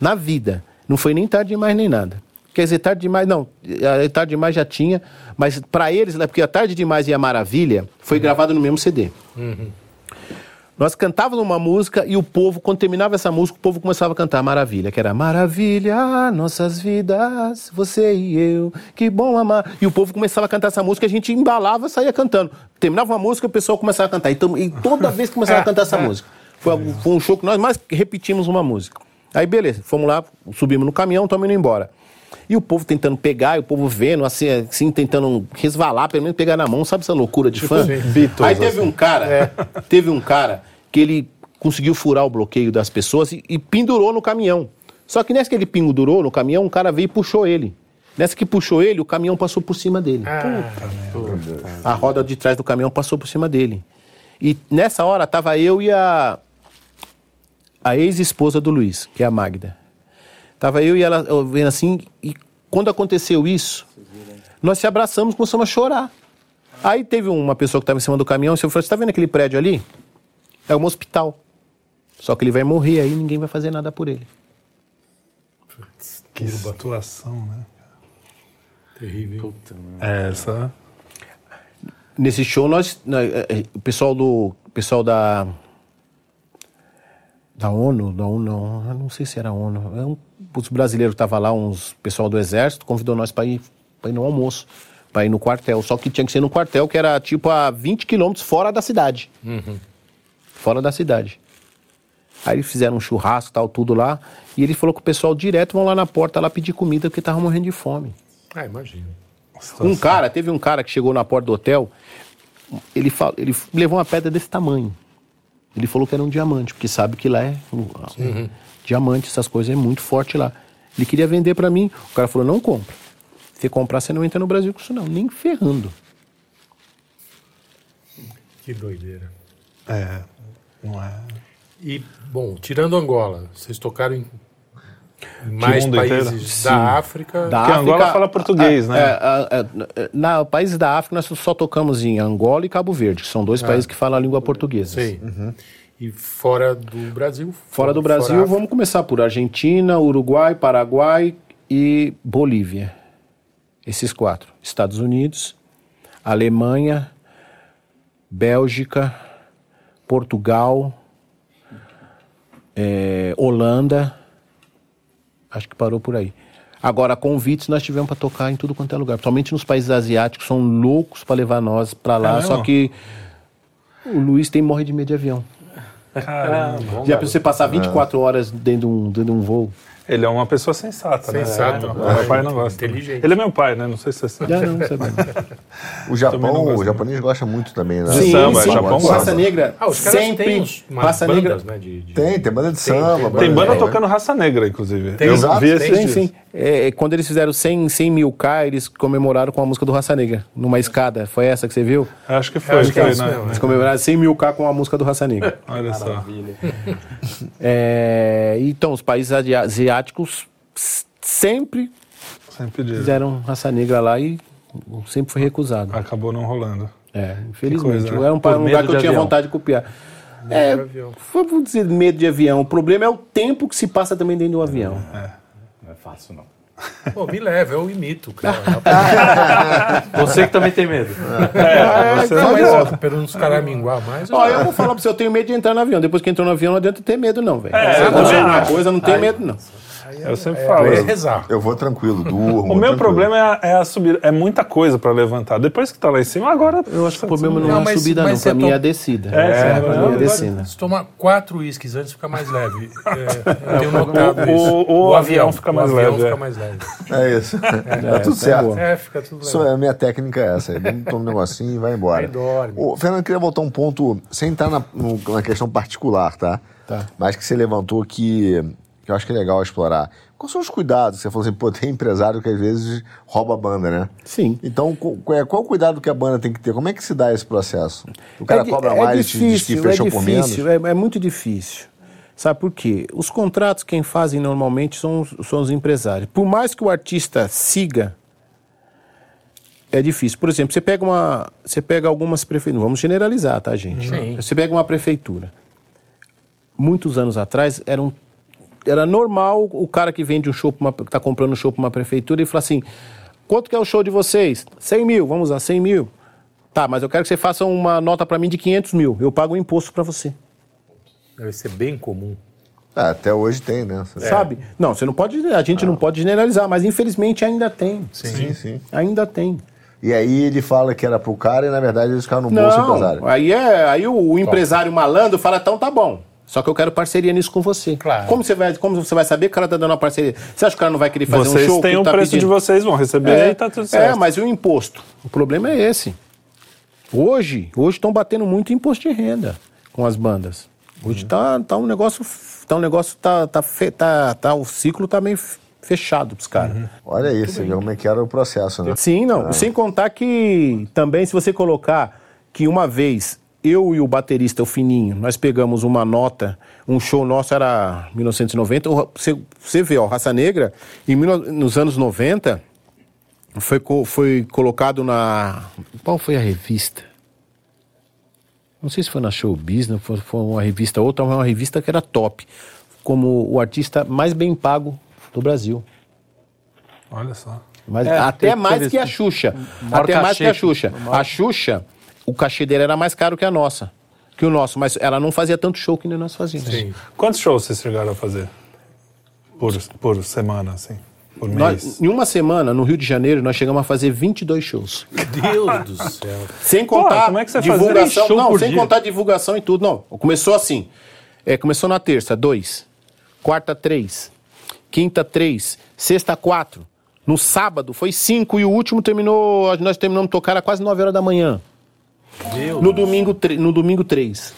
na vida. Não foi nem tarde demais nem nada. Quer dizer, tarde demais, não. A tarde demais já tinha, mas para eles, né, porque a tarde demais e a maravilha foi uhum. gravado no mesmo CD. Uhum. Nós cantávamos uma música e o povo, quando terminava essa música, o povo começava a cantar Maravilha, que era Maravilha, nossas vidas, você e eu, que bom amar. E o povo começava a cantar essa música, a gente embalava e saía cantando. Terminava uma música, o pessoal começava a cantar. Então, e toda vez que começava a cantar essa música. Foi, foi um show que nós mais repetimos uma música. Aí, beleza, fomos lá, subimos no caminhão, estamos indo embora. E o povo tentando pegar, e o povo vendo, assim, assim, tentando resvalar, pelo menos pegar na mão, sabe essa loucura de fã? Beatles, Aí teve assim. um cara, é. teve um cara que ele conseguiu furar o bloqueio das pessoas e, e pendurou no caminhão. Só que nessa que ele pendurou no caminhão, um cara veio e puxou ele. Nessa que puxou ele, o caminhão passou por cima dele. Ah, a roda de trás do caminhão passou por cima dele. E nessa hora tava eu e a a ex-esposa do Luiz, que é a Magda. Tava eu e ela vendo assim, e quando aconteceu isso, nós se abraçamos, começamos a chorar. Aí teve uma pessoa que estava em cima do caminhão, e falou: Você está vendo aquele prédio ali? É um hospital. Só que ele vai morrer aí ninguém vai fazer nada por ele. que atuação, né? Terrível. Puta, é, essa. Nesse show, nós. É, é, o pessoal do. pessoal da. Da ONU, da ONU, não, não sei se era a ONU. É um, os brasileiros estavam lá, uns pessoal do exército, convidou nós para ir, ir no almoço, para ir no quartel. Só que tinha que ser no quartel, que era tipo a 20 quilômetros fora da cidade. Uhum fora da cidade. Aí eles fizeram um churrasco, tal, tudo lá. E ele falou que o pessoal direto vão lá na porta lá pedir comida porque tava morrendo de fome. Ah, imagina. Um cara, teve um cara que chegou na porta do hotel, ele, fala, ele levou uma pedra desse tamanho. Ele falou que era um diamante, porque sabe que lá é um, uhum. diamante, essas coisas é muito forte lá. Ele queria vender para mim, o cara falou: não compra. Se comprar, você não entra no Brasil com isso, não, nem ferrando. Que doideira. É, não é. E, bom, tirando Angola, vocês tocaram em mais países da África. Da Porque África, Angola fala português, é, né? É, é, na países da África nós só tocamos em Angola e Cabo Verde, que são dois países que falam a língua portuguesa. Sim. Uhum. E fora do Brasil? Fora do Brasil, fora vamos começar por Argentina, Uruguai, Paraguai e Bolívia. Esses quatro. Estados Unidos, Alemanha, Bélgica, Portugal, é, Holanda. Acho que parou por aí. Agora, convites nós tivemos para tocar em tudo quanto é lugar. Principalmente nos países asiáticos, são loucos para levar nós para lá. É só que o Luiz tem morre de medo de avião. Caramba. Já para você passar 24 horas dentro de um, dentro de um voo. Ele é uma pessoa sensata, né? Sensato. É, meu pai não gosta. Inteligente. Ele é meu pai, né? Não sei se você sabe. Já não, sabe. o Japão, o japonês gosta muito também, né? Sim, samba, sim. Japão raça gosta. negra. Ah, os caras sempre têm raça bandas, negra. né? De, de... Tem, tem banda de Tem, samba. tem Tem de- banda é. tocando raça negra, inclusive. Tem, eu exato, vi tem, esses dias. sim. É, quando eles fizeram 100, 100 mil K, eles comemoraram com a música do Raça Negra, numa escada. Foi essa que você viu? Acho que foi, Acho que é foi, isso né? mesmo, Eles comemoraram 100 mil K com a música do Raça Negra. Olha só. É, então, os países asi- asiáticos s- sempre Sempre fizeram Raça Negra lá e sempre foi recusado. Acabou não rolando. É, infelizmente. coisa, né? Era um, Por um medo lugar que eu tinha avião. vontade de copiar. É, de avião. vamos dizer medo de avião. O problema é o tempo que se passa também dentro de um avião. Não é fácil, não. Pô, me leva, eu imito, cara. Você que também tem medo. É, você Não, mas pelo menos os caras minguar mais. Ó, eu vou falar pra você, eu tenho medo de entrar no avião. Depois que entrou no avião, não adianta ter medo, não, velho. É, Você acho. coisa, não tem medo, não. Eu sempre falo. é rezar. Eu vou tranquilo, durmo. O meu tranquilo. problema é a, é a subida. É muita coisa pra levantar. Depois que tá lá em cima, agora. Eu acho que o problema não, Não, é a mas- subida, mas não. Pra mim to- é a descida. É, sim, pra mim é a descida. Se tomar quatro uísques antes, fica mais leve. É, eu tenho notado o- isso. o avião fica mais o avião leve, fica é. mais leve. É isso. tá tudo tá certo. É, fica tudo Isso leve. é, a minha técnica é essa. Toma um negocinho e vai embora. Aí dorme. Ô, Fernando, eu queria voltar um ponto, sem entrar na, na questão particular, tá? Tá. Mas que você levantou que, que eu acho que é legal explorar. Quais são os cuidados? Você falou assim, pô, tem empresário que às vezes rouba a banda, né? Sim. Então, qual é- qual o cuidado que a banda tem que ter? Como é que se dá esse processo? O cara di- cobra mais e te diz que fechou é por menos? difícil, é, é muito difícil. Sabe por quê? Os contratos quem fazem normalmente são, os- são os empresários. Por mais que o artista siga, é difícil. Por exemplo, você pega uma, você pega algumas prefeituras, vamos generalizar, tá, gente? Sim. Você pega uma prefeitura. Muitos anos atrás era um era normal o cara que vende um show, uma, que tá comprando um show para uma prefeitura e fala assim: quanto que é o show de vocês? 100 mil, vamos lá, 100 mil. Tá, mas eu quero que você faça uma nota para mim de 500 mil. Eu pago o imposto para você. Deve ser bem comum. Ah, até hoje tem, né? Sabe? Não, você não pode. A gente não pode generalizar, mas infelizmente ainda tem. Sim, sim. Ainda tem. E aí ele fala que era pro cara e na verdade eles ficaram no bolso do empresário. Não, aí, é, aí o, o empresário malandro fala, então tá bom. Só que eu quero parceria nisso com você. Claro. Como você vai, como você vai saber que o cara tá dando uma parceria? Você acha que o cara não vai querer fazer Vocês um show? têm que o tá preço de pedindo? vocês, vão receber e tá tudo certo. É, mas e o imposto? O problema é esse. Hoje, hoje estão batendo muito imposto de renda com as bandas. Hoje tá, tá um negócio, tá um negócio tá, tá, fe- tá, tá o ciclo tá meio fechado pros caras. Olha aí, você vê como é que era o processo, né? Sim, não. Sem contar que também se você colocar que uma vez eu e o baterista, o Fininho, nós pegamos uma nota, um show nosso era 1990, o- você, você vê, ó, Raça Negra, em, mil- nos anos 90, foi, foi colocado na... Qual foi a revista? Não sei se foi na Showbiz, não foi, foi uma revista outra, mas uma revista que era top, como o artista mais bem pago do Brasil. Olha só. Mas É, até mais que a Xuxa. Até mais que a Xuxa. A Xuxa, o cachê dele era mais caro que a nossa. Que o nosso, mas ela não fazia tanto show que nem nós fazíamos. Sim. Quantos shows vocês chegaram a fazer? Por, por semana, assim? Por mês? Nós, em uma semana, no Rio de Janeiro, nós chegamos a fazer 22 shows. Deus do céu. Sem contar como é que você fazia divulgação. show Não, por sem dia? contar divulgação e tudo. Não, começou assim. É, começou na terça, dois. Quarta, três. Quinta, três. Sexta, quatro. No sábado foi cinco e o último terminou. Nós terminamos de tocar a quase nove horas da manhã. Meu no, domingo, no domingo, três.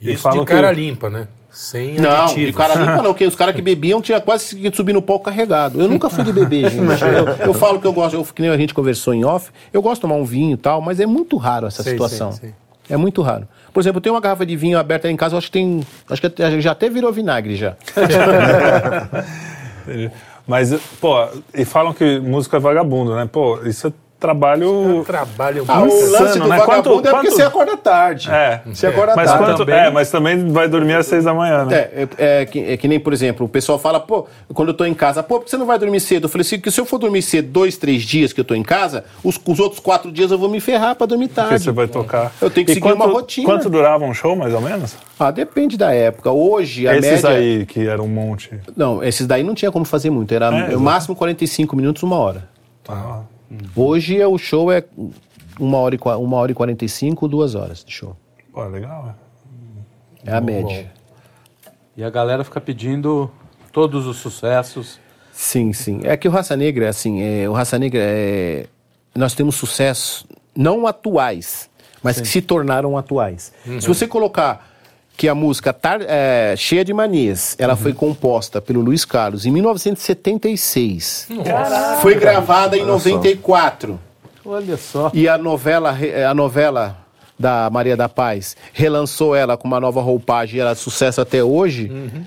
Isso de cara que... limpa, né? Sem não, aditivos. de cara limpa não, porque os caras que bebiam tinha quase que subir no palco carregado. Eu nunca fui de beber, gente. Eu, eu, falo que eu gosto, eu, que nem a gente conversou em off, eu gosto de tomar um vinho e tal, mas é muito raro essa sei, situação. Sei, sei. É muito raro. Por exemplo, eu tenho uma garrafa de vinho aberta em casa, eu acho que tem. Acho que já até virou vinagre já. Mas, pô, e falam que música é vagabundo, né? Pô, isso é trabalho. Trabalho ah, o lance do né? vagabundo quanto, é porque quanto... você acorda tarde. É. Você acorda mas tarde. Quanto, também. É, mas também vai dormir às seis da manhã, né? É, é, é, que, é, que, nem, por exemplo, o pessoal fala, pô, quando eu tô em casa, pô, por que você não vai dormir cedo? Eu falei assim, que se eu for dormir cedo dois, três dias que eu tô em casa, os, os outros quatro dias eu vou me ferrar pra dormir tarde. Porque você vai tocar. Eu tenho que e seguir quanto, uma rotina. Quanto durava um show, mais ou menos? Ah, depende da época. Hoje, a esses média... Esses aí, que era um monte. Não, esses daí não tinha como fazer muito. Era é, o máximo 45 minutos, uma hora. Ah. Hoje é, o show é uma hora e, uma hora e 45, duas horas de show. Pô, legal, é. É a média. E a galera fica pedindo todos os sucessos. Sim, sim. É que o Raça Negra, assim, é, o Raça Negra é. Nós temos sucessos não atuais, mas sim. que se tornaram atuais. Uhum. Se você colocar que a música tar, é, Cheia de Manias, ela uhum. foi composta pelo Luiz Carlos em 1976. Nossa. Foi gravada em 94. Olha só. E a novela, a novela da Maria da Paz relançou ela com uma nova roupagem e ela é sucesso até hoje. Uhum.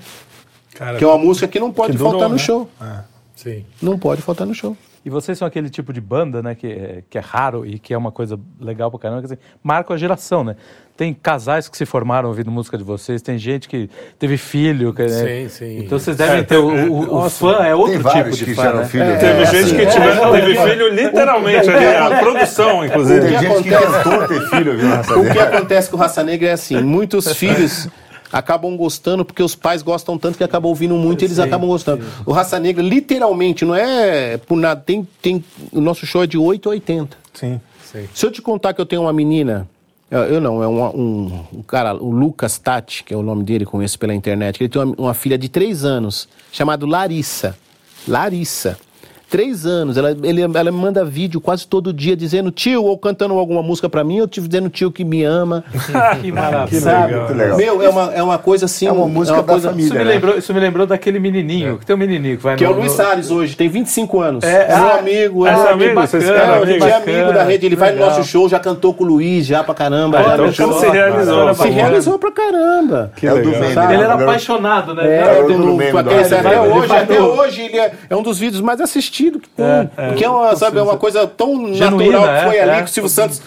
Cara, que é uma música que não pode que faltar durou, no né? show. É. Sim. Não pode faltar no show. E vocês são aquele tipo de banda, né, que é, que é raro e que é uma coisa legal pra caramba, que assim, marca a geração, né? Tem casais que se formaram ouvindo música de vocês, tem gente que teve filho. Que, né? Sim, sim. Então vocês devem é, ter. O, o, o, fã é outro tipo de fã. Né? Filho, é, teve gente assim, que tiver, é, teve filho literalmente ali, a produção, inclusive. Tem gente que tentou ter filho, viu, O que acontece com Raça Negra é assim: muitos filhos acabam gostando porque os pais gostam tanto que acabam ouvindo muito e eles sim, acabam gostando. Sim. O Raça Negra, literalmente, não é por nada. Tem, tem, o nosso show é de 8 a 80. Sim. sim. Se eu te contar que eu tenho uma menina. Eu não, é um, um, um, cara, o Lucas Tati, que é o nome dele, conheço pela internet. Ele tem uma, uma filha de 3 anos, chamada Larissa. Larissa três anos. Ela, ele, ela me manda vídeo quase todo dia dizendo tio, ou cantando alguma música pra mim, ou te dizendo tio que me ama. que maravilha. Sabe? Legal. Meu, é uma, é uma coisa assim. É uma música é uma coisa, família. Isso me, né? lembrou, isso me lembrou daquele menininho, é. que tem um menininho que vai Que no, é o Luiz Salles hoje, tem 25 anos. É, é meu ah, amigo. É, é amigo, bacana, é, a gente é amigo da rede. Ele vai no nosso show, já cantou com o Luiz, já pra caramba. Ah, já então se realizou. Se realizou pra caramba. Que legal. Ele era apaixonado, né? É, até hoje, até hoje ele é um dos vídeos mais assistidos que tem. Porque é uma, sabe, é uma coisa tão Genuína, natural que foi é, ali é. que o Silvio Santos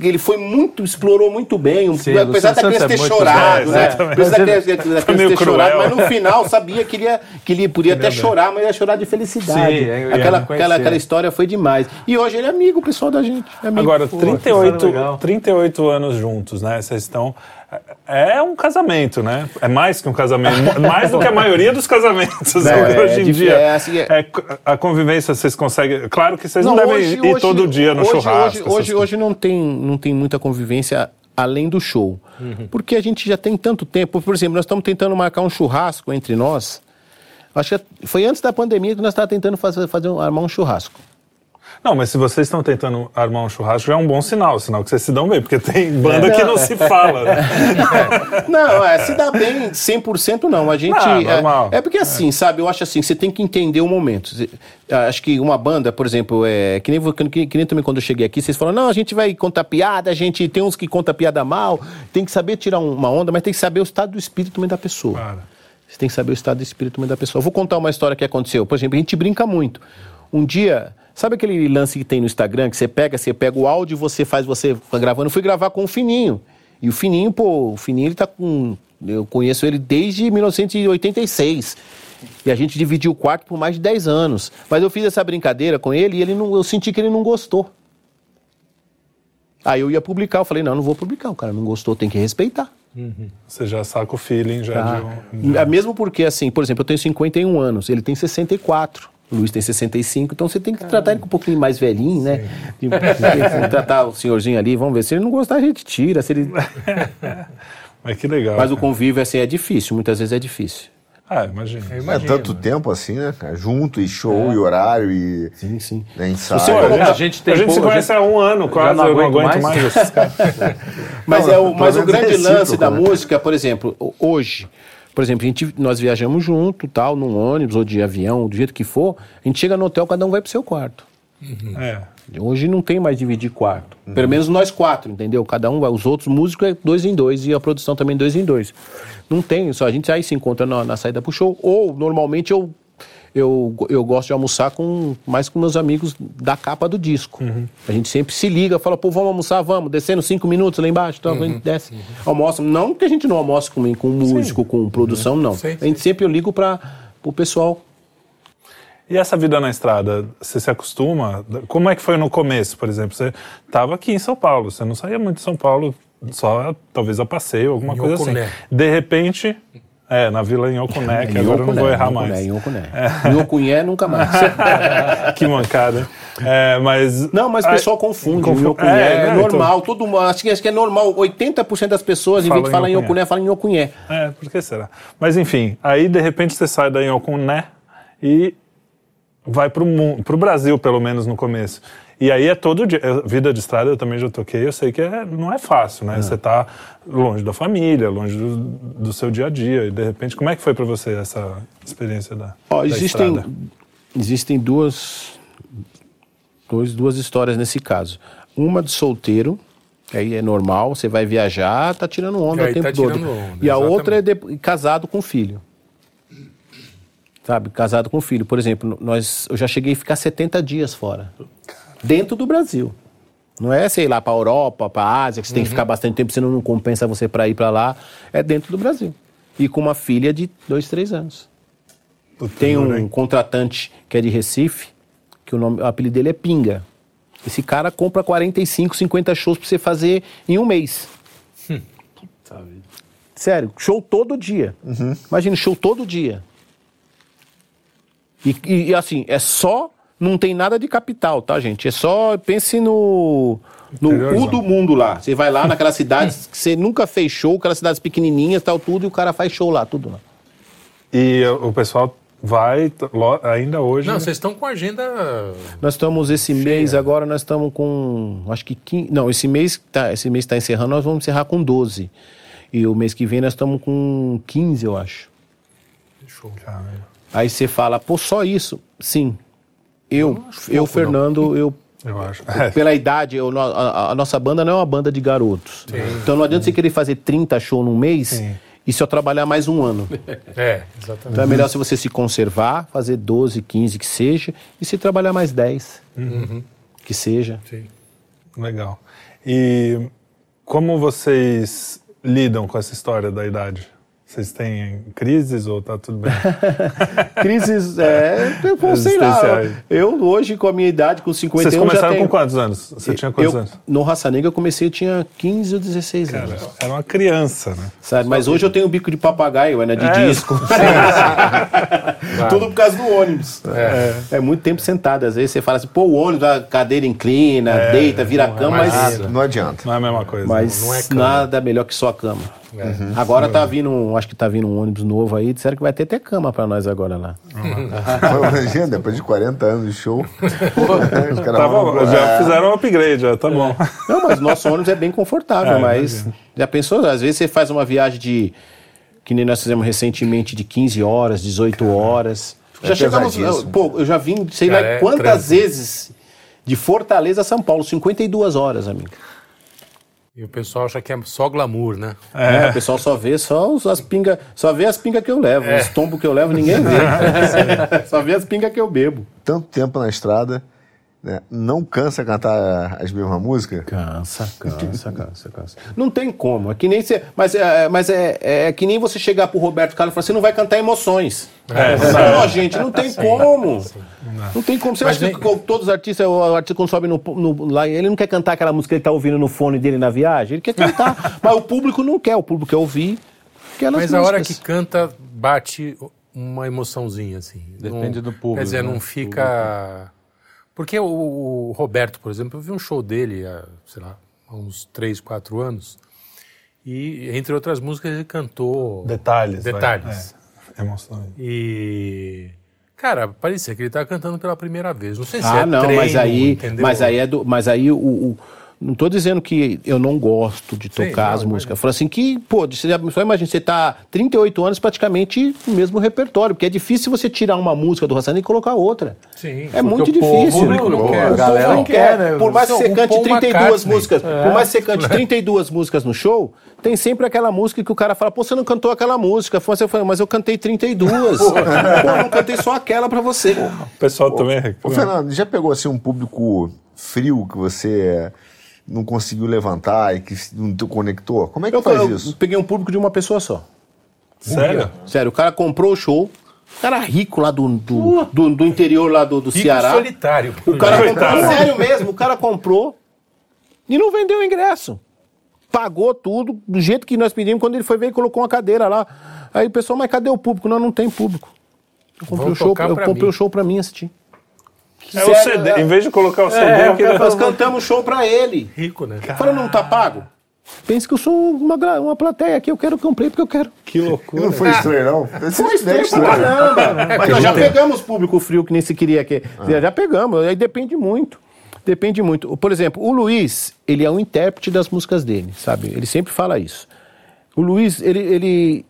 ele foi muito, explorou muito bem, Sim, apesar da criança ter chorado, né? Apesar da criança, da criança ter chorado, mas no final sabia que ele, ia, que ele podia até chorar, mas ia chorar de felicidade. Sim, aquela, aquela, aquela história foi demais. E hoje ele é amigo, pessoal da gente. É Agora, 38, 38 anos juntos, né? Vocês estão é um casamento, né? É mais que um casamento, mais do que a maioria dos casamentos não, é, hoje em dia. É, assim, é... é... a convivência vocês conseguem. Claro que vocês não, não devem hoje, ir hoje, todo dia no hoje, churrasco. Hoje, hoje, não, tem, não tem muita convivência além do show. Uhum. Porque a gente já tem tanto tempo. Por exemplo, nós estamos tentando marcar um churrasco entre nós. Acho que foi antes da pandemia que nós estávamos tentando fazer, fazer um, armar um churrasco. Não, mas se vocês estão tentando armar um churrasco, já é um bom sinal, sinal que vocês se dão bem, porque tem banda é, que não se fala, né? não, é, se dá bem 100% não. A gente. Ah, normal. É, é porque assim, é. sabe, eu acho assim, você tem que entender o momento. Acho que uma banda, por exemplo, é, que, nem, que, que nem também quando eu cheguei aqui, vocês falaram, não, a gente vai contar piada, a gente tem uns que conta piada mal, tem que saber tirar uma onda, mas tem que saber o estado do espírito também da pessoa. Claro. Você tem que saber o estado do espírito também da pessoa. Eu vou contar uma história que aconteceu. Por exemplo, a gente brinca muito. Um dia Sabe aquele lance que tem no Instagram que você pega, você pega o áudio e você faz você gravando? Eu fui gravar com o Fininho. E o Fininho, pô, o Fininho ele tá com. Eu conheço ele desde 1986. E a gente dividiu o quarto por mais de 10 anos. Mas eu fiz essa brincadeira com ele e ele não, eu senti que ele não gostou. Aí eu ia publicar, eu falei, não, não vou publicar, o cara não gostou, tem que respeitar. Uhum. Você já saca o feeling já tá. de um... É mesmo porque, assim, por exemplo, eu tenho 51 anos, ele tem 64. O Luiz tem 65, então você tem que Caramba. tratar ele com um pouquinho mais velhinho, né? tratar o senhorzinho ali, vamos ver. Se ele não gostar, a gente tira. Se ele... Mas que legal. Mas cara. o convívio assim é difícil, muitas vezes é difícil. Ah, imagina. É tanto tempo assim, né? Junto, e show, é. e horário, e sim, sim. Né, ensaio. Você, a, gente, a gente, tem a gente se conhece há um ano quase, não eu não aguento mais, mais esses caras. mas não, é o, mas o grande lance da né? música, por exemplo, hoje, por exemplo, a gente, nós viajamos junto, tal, num ônibus ou de avião, do jeito que for, a gente chega no hotel, cada um vai pro seu quarto. Uhum. É. Hoje não tem mais dividir quarto. Uhum. Pelo menos nós quatro, entendeu? Cada um, os outros músicos é dois em dois e a produção também dois em dois. Não tem, só a gente aí se encontra na, na saída pro show. Ou normalmente eu, eu, eu gosto de almoçar com mais com meus amigos da capa do disco. Uhum. A gente sempre se liga, fala, pô, vamos almoçar, vamos, descendo cinco minutos lá embaixo, então uhum. a gente desce. Uhum. Almoça. Não que a gente não almoce com, com músico, Sim. com produção, não. Sim, a gente sempre eu ligo para o pessoal e essa vida na estrada, você se acostuma? Como é que foi no começo, por exemplo? Você estava aqui em São Paulo, você não saía muito de São Paulo, só talvez a passeio, alguma em coisa Ocuné. assim. De repente, é, na vila em Ocuné, que agora eu não vou errar mais. Em Ocuné, é. Em Ocuné nunca mais. que mancada. É, mas... Não, mas o pessoal a, confunde. Confu... Ocuné é, é, normal, todo mundo, acho que, acho que é normal. 80% das pessoas, em vez de falar em Ocuné, falam em Ocuné. É, por que será? Mas enfim, aí de repente você sai daí em Ocuné e vai para o Brasil, pelo menos no começo. E aí é todo dia. Vida de estrada eu também já toquei, eu sei que é, não é fácil, né? É. Você está longe da família, longe do, do, seu dia a dia. E de repente, como é que foi para você essa experiência da, oh, da existem, estrada? Existem duas, dois, duas histórias nesse caso. Uma de solteiro, aí é normal, você vai viajar, tá tirando onda o tempo tá todo. Onda, e a exatamente. outra é de, casado com filho sabe? Casado com filho. Por exemplo, nós, eu já cheguei a ficar 70 dias fora, dentro do Brasil. Não é, sei lá, para Europa, para Ásia, que você uhum. tem que ficar uhum. bastante tempo, senão não compensa você para ir para lá. É dentro do Brasil. E com uma filha de dois, três anos. tem um contratante que é de Recife, que o, nome, o apelido dele é Pinga. Esse cara compra 45, 50 shows para você fazer em um mês. Hum. Sério, show todo dia. Uhum. Imagina, show todo dia. E, e, assim, é só. Não tem nada de capital, tá, gente? É só. Pense no. No cu do mundo lá. Você vai lá naquelas cidades que você nunca fez show, aquelas cidades pequenininhas, tal, tudo, e o cara faz show lá, tudo lá. E o pessoal vai ainda hoje. Não, vocês estão com agenda. Nós estamos esse cheia. mês agora, nós estamos com. Acho que 15, Não, esse mês tá, esse mês está encerrando, nós vamos encerrar com 12. E o mês que vem nós estamos com 15, eu acho. Show. Aí você fala, pô, só isso? Sim. Eu, eu, eu Fernando, eu eu acho. Pela idade, eu, a, a, nossa banda não é uma banda de garotos. Sim. Então não adianta Sim. você querer fazer 30 shows num mês Sim. e só trabalhar mais um ano. É, exatamente. Então é melhor se você se conservar, fazer 12, 15 que seja, e se trabalhar mais 10 uhum. que seja. Sim. Legal. E como vocês lidam com essa história da idade? Vocês têm crises ou tá tudo bem? crises, é, eu sei lá. Eu hoje, com a minha idade, com 51, Vocês começaram tenho... com quantos anos? Você tinha quantos eu, anos? No Raça Negra eu comecei, eu tinha 15 ou 16 Cara, anos. Era uma criança, né? Sabe, mas hoje eu tenho bico de papagaio, né, de é. disco. Tudo por causa do ônibus. É. é. muito tempo sentado. Às vezes você fala assim, pô, o ônibus, a cadeira inclina, é, deita, vira a cama, mas... Não adianta. Não é a mesma coisa. Mas não é nada melhor que só a cama. É. Uhum. Agora tá vindo, acho que tá vindo um ônibus novo aí, disseram que vai ter até cama pra nós agora lá. Imagina, depois de 40 anos de show. os tá bom, já é. fizeram um upgrade, já tá bom. Não, mas nosso ônibus é bem confortável, é, mas já pensou? Às vezes você faz uma viagem de, que nem nós fizemos recentemente, de 15 horas, 18 Caramba. horas. É já chegamos, pô, eu já vim, sei Cara, lá é quantas vezes de Fortaleza a São Paulo, 52 horas, amigo. E o pessoal acha que é só glamour, né? É, é o pessoal só vê só as pingas, só vê as pingas que eu levo, é. os tombos que eu levo ninguém vê. só vê as pingas que eu bebo. Tanto tempo na estrada, né? Não cansa cantar as mesmas músicas? Cansa, cansa, cansa, cansa. Não tem como. É que nem você. Mas, é, mas é, é que nem você chegar pro Roberto Carlos e falar: você não vai cantar emoções. É, não, gente, não tem como. Não. não. tem como. Você mas acha que todos os artistas, o artista quando sobe no, no, lá, ele não quer cantar aquela música que ele tá ouvindo no fone dele na viagem? Ele quer cantar. mas o público não quer, o público quer ouvir. Mas músicas. a hora que canta, bate uma emoçãozinha, assim. Depende não, do público. Quer dizer, não né? fica. Porque o, o, Roberto, por exemplo, eu vi um show dele há, sei lá, há uns 3, 4 anos. E, entre outras músicas, ele cantou... Detalhes. Detalhes. É. Emoções. E... Cara, parecia que ele estava cantando pela primeira vez. Não sei se ah, é não, treino, mas aí, entendeu? mas aí é do, mas aí o, o não estou dizendo que eu não gosto de tocar Sim, as não, músicas. Falo assim que, pô, você, só imagina, você tá 38 anos praticamente no mesmo repertório, porque é difícil você tirar uma música do Rassani e colocar outra. Sim. É muito difícil. o público não quer, a povo galera não quer. quer, né? Por mais que você cante Paul 32 McCartney. músicas, por mais que você cante 32 músicas no show, tem sempre aquela música que o cara fala, pô, você não cantou aquela música. Você fala, mas eu cantei 32. pô, eu não cantei só aquela pra você. O pessoal também Ô. Fernando, já pegou assim um público frio que você não conseguiu levantar e que não te conectou? Como é que Eu, faz eu isso? peguei um público de uma pessoa só. Sério? Sério, o cara comprou o show, o cara rico lá do, do, do, do interior lá do, do Rico Ceará. solitário. O cara comprou, sério mesmo, o cara comprou e não vendeu o ingresso. Pagou tudo do jeito que nós pedimos. Quando ele foi ver, ele colocou uma cadeira lá. Aí o pessoal, mas cadê o público? Não, não tem público. Eu comprei, Vão o show, eu comprei mim. o show pra mim assistir. É o CD. é. Em vez de colocar o CD, É, queria- nós cantamos o show pra ele. Rico, né? Falei, não tá pago? Pensa que eu sou uma, uma plateia aqui, eu quero que eu comprei porque eu quero. Que loucura. não foi estranho, não? Foi Estranho estranho. pra caramba. É, Mas nós já pegamos público frio que nem se queria que. Já pegamos, aí depende muito. Depende muito. Por exemplo, o Luiz, ele é um intérprete das músicas dele, sabe? Ele sempre fala isso. O Luiz, ele, ele,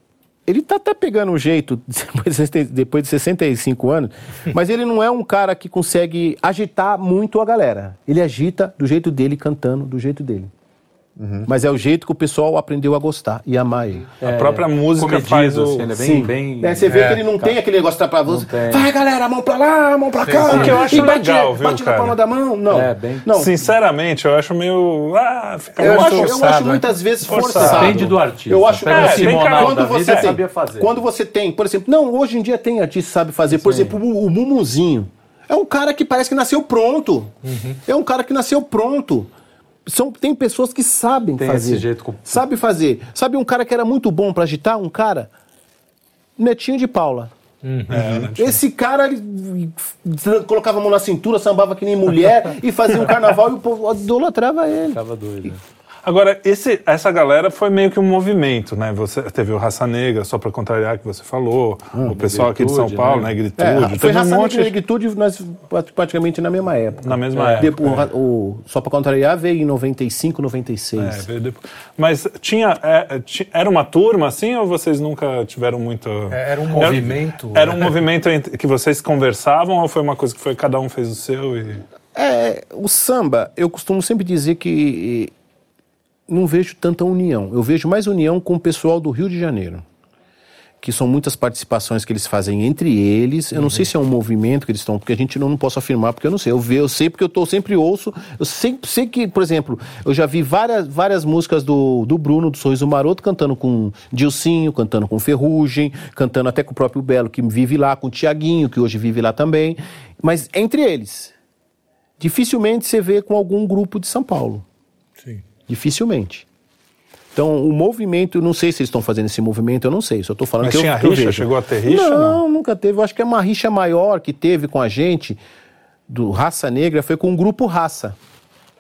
ele tá até pegando um jeito depois de 60 depois de 65 anos, mas ele não é um cara que consegue agitar muito a galera. Ele agita do jeito dele, cantando do jeito dele. Mas é o jeito que o pessoal aprendeu a gostar e amar ele. A própria música comedido, faz o... assim, ele é bem, Sim. bem... É, você vê É, que ele não tem aquele negócio pra você. Vai, galera, mão pra lá, mão pra cá. O que eu acho e bate, legal, viu, bate na cara? palma da mão. Não. É, bem- Não. Sinceramente, eu acho meio... Ah, fica Eu muito acho, eu forçado, acho né? muitas vezes Forçado. forçado. Depende do artista. Eu acho É, cara- quando da você tem, sabia fazer. quando você tem, por exemplo, não, hoje em dia tem artista que sabe fazer, por exemplo, o, o Mumuzinho. É um cara que parece que nasceu pronto. Uhum. É um cara que nasceu pronto. São, tem pessoas que sabem Tem fazer. esse jeito com- Sabe fazer. Sabe um cara que era muito bom pra agitar? Um cara. Netinho de Paula. Esse cara ele, colocava a mão na cintura, sambava que nem mulher e fazia um carnaval e o povo idolatrava ele. Ficava doido. Agora, esse, essa galera foi meio que um movimento, né? Você teve o Raça Negra, só pra contrariar que você falou, o pessoal aqui de São Paulo, né? Negritude. É, foi teve um raça monte negra e negritude nós praticamente na mesma época. na mesma época. Depois, o ra- o, só para contrariar, veio em 95, 96. É, veio depois. Mas tinha, é, era uma turma assim ou vocês nunca tiveram muito. É, era um movimento, Era, né? um movimento entre- que vocês conversavam ou foi uma coisa que foi cada um fez o seu e. É, o samba, eu costumo sempre dizer que não vejo tanta união. Eu vejo mais união com o pessoal do Rio de Janeiro. Que são muitas participações que eles fazem entre eles. Eu não sei se é um movimento que eles estão, porque a gente não, não posso afirmar, porque eu não sei. Eu, ve, eu sei porque eu tô, sempre ouço. Eu sempre sei que, por exemplo, eu já vi várias, várias músicas do, do Bruno, do Sorriso Maroto, cantando com Dilcinho, cantando com Ferrugem, cantando até com o próprio Belo, que vive lá, com o Tiaguinho, que hoje vive lá também. Mas entre eles dificilmente você vê com algum grupo de São Paulo. Sim. Dificilmente. Então, o movimento, eu não sei se eles estão fazendo esse movimento, eu não sei, só estou falando Mas que tinha eu, eu rixa? vejo. Chegou a ter rixa, Não, não? nunca teve. Eu acho que é uma rixa maior que teve com a gente, do Raça Negra, foi com o Grupo Raça.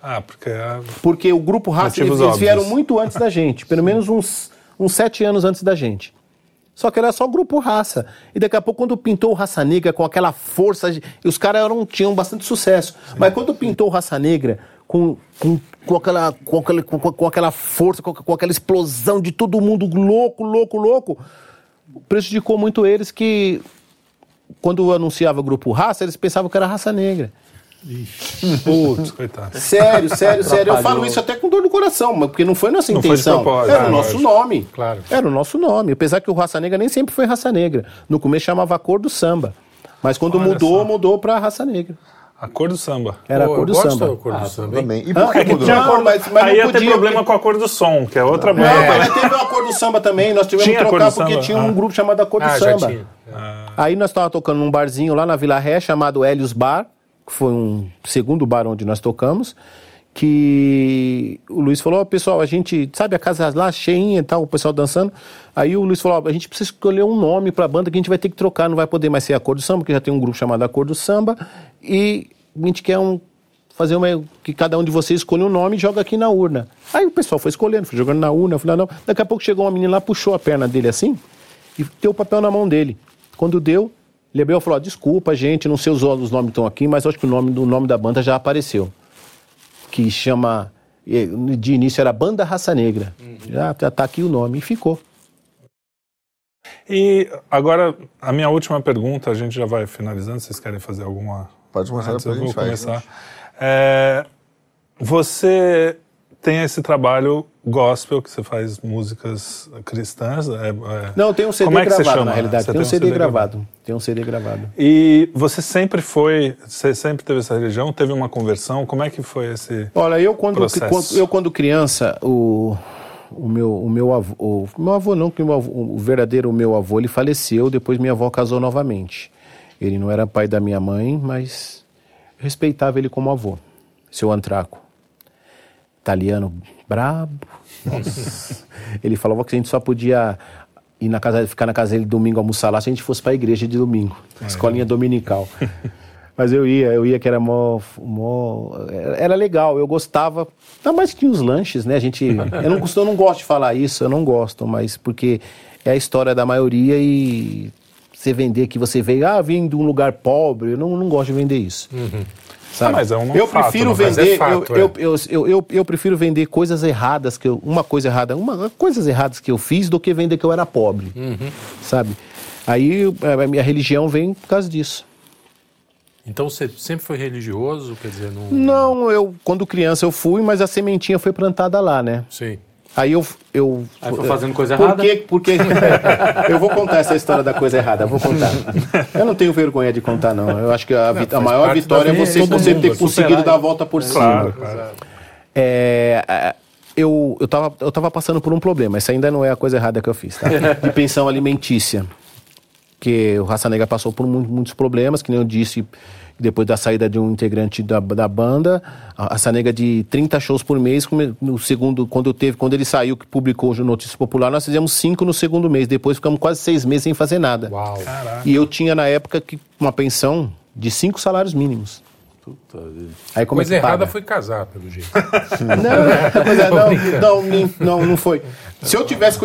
Ah, porque. a- Porque o Grupo Raça, eles, eles vieram muito antes da gente, pelo menos uns, uns sete anos antes da gente. Só que era só grupo raça. E daqui a pouco, quando pintou o Raça Negra com aquela força, e os caras tinham bastante sucesso. Mas quando pintou Raça Negra com, com, com, aquela, com, aquela, com, com aquela força, com, com aquela explosão de todo mundo louco, louco, louco, prejudicou muito eles que, quando anunciava o grupo raça, eles pensavam que era raça negra. Putz, coitado. Sério, sério, sério. Eu falo isso até com dor no coração, mas porque não foi nossa Não foi intenção. propósito, Era o ah, nosso nome. Claro. Era o nosso nome. Apesar que o Raça Negra nem sempre foi Raça Negra. No começo chamava Cor do Samba. Mas quando Olha mudou, só. mudou pra Raça Negra. A cor do samba. Era Pô, a Cor eu do gosto Samba. da cor do samba? Também. E Ah, por que é que mudou? tinha- Não, mas- mas Aí não ia ter problema porque- com a cor do som, que é outra Não, banda. mas teve a Cor do Samba também. Nós tivemos Tinha que Cor trocar porque Samba? tinha Ah. um grupo chamado a Cor do Ah, já Samba. tinha. Aí nós estávamos tocando num barzinho lá na Vila Ré, chamado Hélios Bar, que foi um segundo bar onde nós tocamos, que o Luiz falou, ó, pessoal, a gente, sabe a casa lá cheinha e tal, o pessoal dançando. Aí o Luiz falou, ó, a gente precisa escolher um nome pra banda que a gente vai ter que trocar, não vai poder mais ser a Cor do Samba, porque já tem um grupo chamado a Cor do Samba, e a gente quer um, fazer uma. que cada um de vocês escolha um nome e joga aqui na urna. Aí o pessoal foi escolhendo, foi jogando na urna, eu falei, não. Daqui a pouco chegou uma menina lá, puxou a perna dele assim e deu o papel na mão dele. Quando deu, e falou: desculpa, gente, não sei os, os nomes estão aqui, mas acho que o nome do nome da banda já apareceu. Que chama. De início era Banda Raça Negra. Uhum. Já, já tá aqui o nome e ficou. E agora, a minha última pergunta, a gente já vai finalizando. Vocês querem fazer alguma. Pode começar, depois eu vou começar. É, você tem esse trabalho gospel, que você faz músicas cristãs. É, é... Não, tem um CD Como é gravado, chama? na realidade. Tem, tem, um CD, CD gravado. gravado. Tem um CD gravado. E você sempre foi, você sempre teve essa religião? Teve uma conversão? Como é que foi esse Olha, eu quando, quando eu quando criança, o, o meu, o meu avô, o meu avô não, que o, avô, o verdadeiro meu avô, ele faleceu, depois minha avó casou novamente. Ele não era pai da minha mãe, mas respeitava ele como avô, seu Antraco italiano brabo. Ele falava que a gente só podia ir na casa, ficar na casa dele domingo almoçar lá se a gente fosse para a igreja de domingo, é. escolinha dominical. Mas eu ia, eu ia que era mó, mó, era legal, eu gostava, ainda mais que tinha os lanches, né? A gente, eu não, eu não gosto de falar isso, eu não gosto, mas porque é a história da maioria e você vender que você veio, ah, vim de um lugar pobre, eu não, não gosto de vender isso. Uhum. Sabe? Ah, mas é um eu fato, prefiro é vender, é fato, eu, é. eu, eu, eu, eu, prefiro vender coisas erradas que eu, uma coisa errada, uma coisas erradas que eu fiz do que vender que eu era pobre, uhum. sabe? Aí a minha religião vem por causa disso. Então você sempre foi religioso, quer dizer, não... Não, eu quando criança eu fui, mas a sementinha foi plantada lá, né? Sim. Aí eu. eu Aí foi fazendo coisa por errada? Quê? Porque. eu vou contar essa história da coisa errada, eu vou contar. Eu não tenho vergonha de contar, não. Eu acho que a, não, a maior vitória é você, você ter conseguido dar a volta por cima. Claro, É, eu, eu, tava, eu tava passando por um problema. Essa ainda não é a coisa errada que eu fiz, tá? De pensão alimentícia. Que o Raça Negra passou por muitos problemas, que nem eu disse depois da saída de um integrante da, da banda, a, a Sanega de 30 shows por mês, no segundo, quando teve, quando ele saiu, que publicou o Notícia Popular, nós fizemos cinco no segundo mês, depois ficamos quase seis meses sem fazer nada. Uau. E eu tinha na época que, uma pensão de cinco salários mínimos. Puta Aí como coisa é errada foi casar, pelo jeito. não, não, não, não, não foi. Se eu tivesse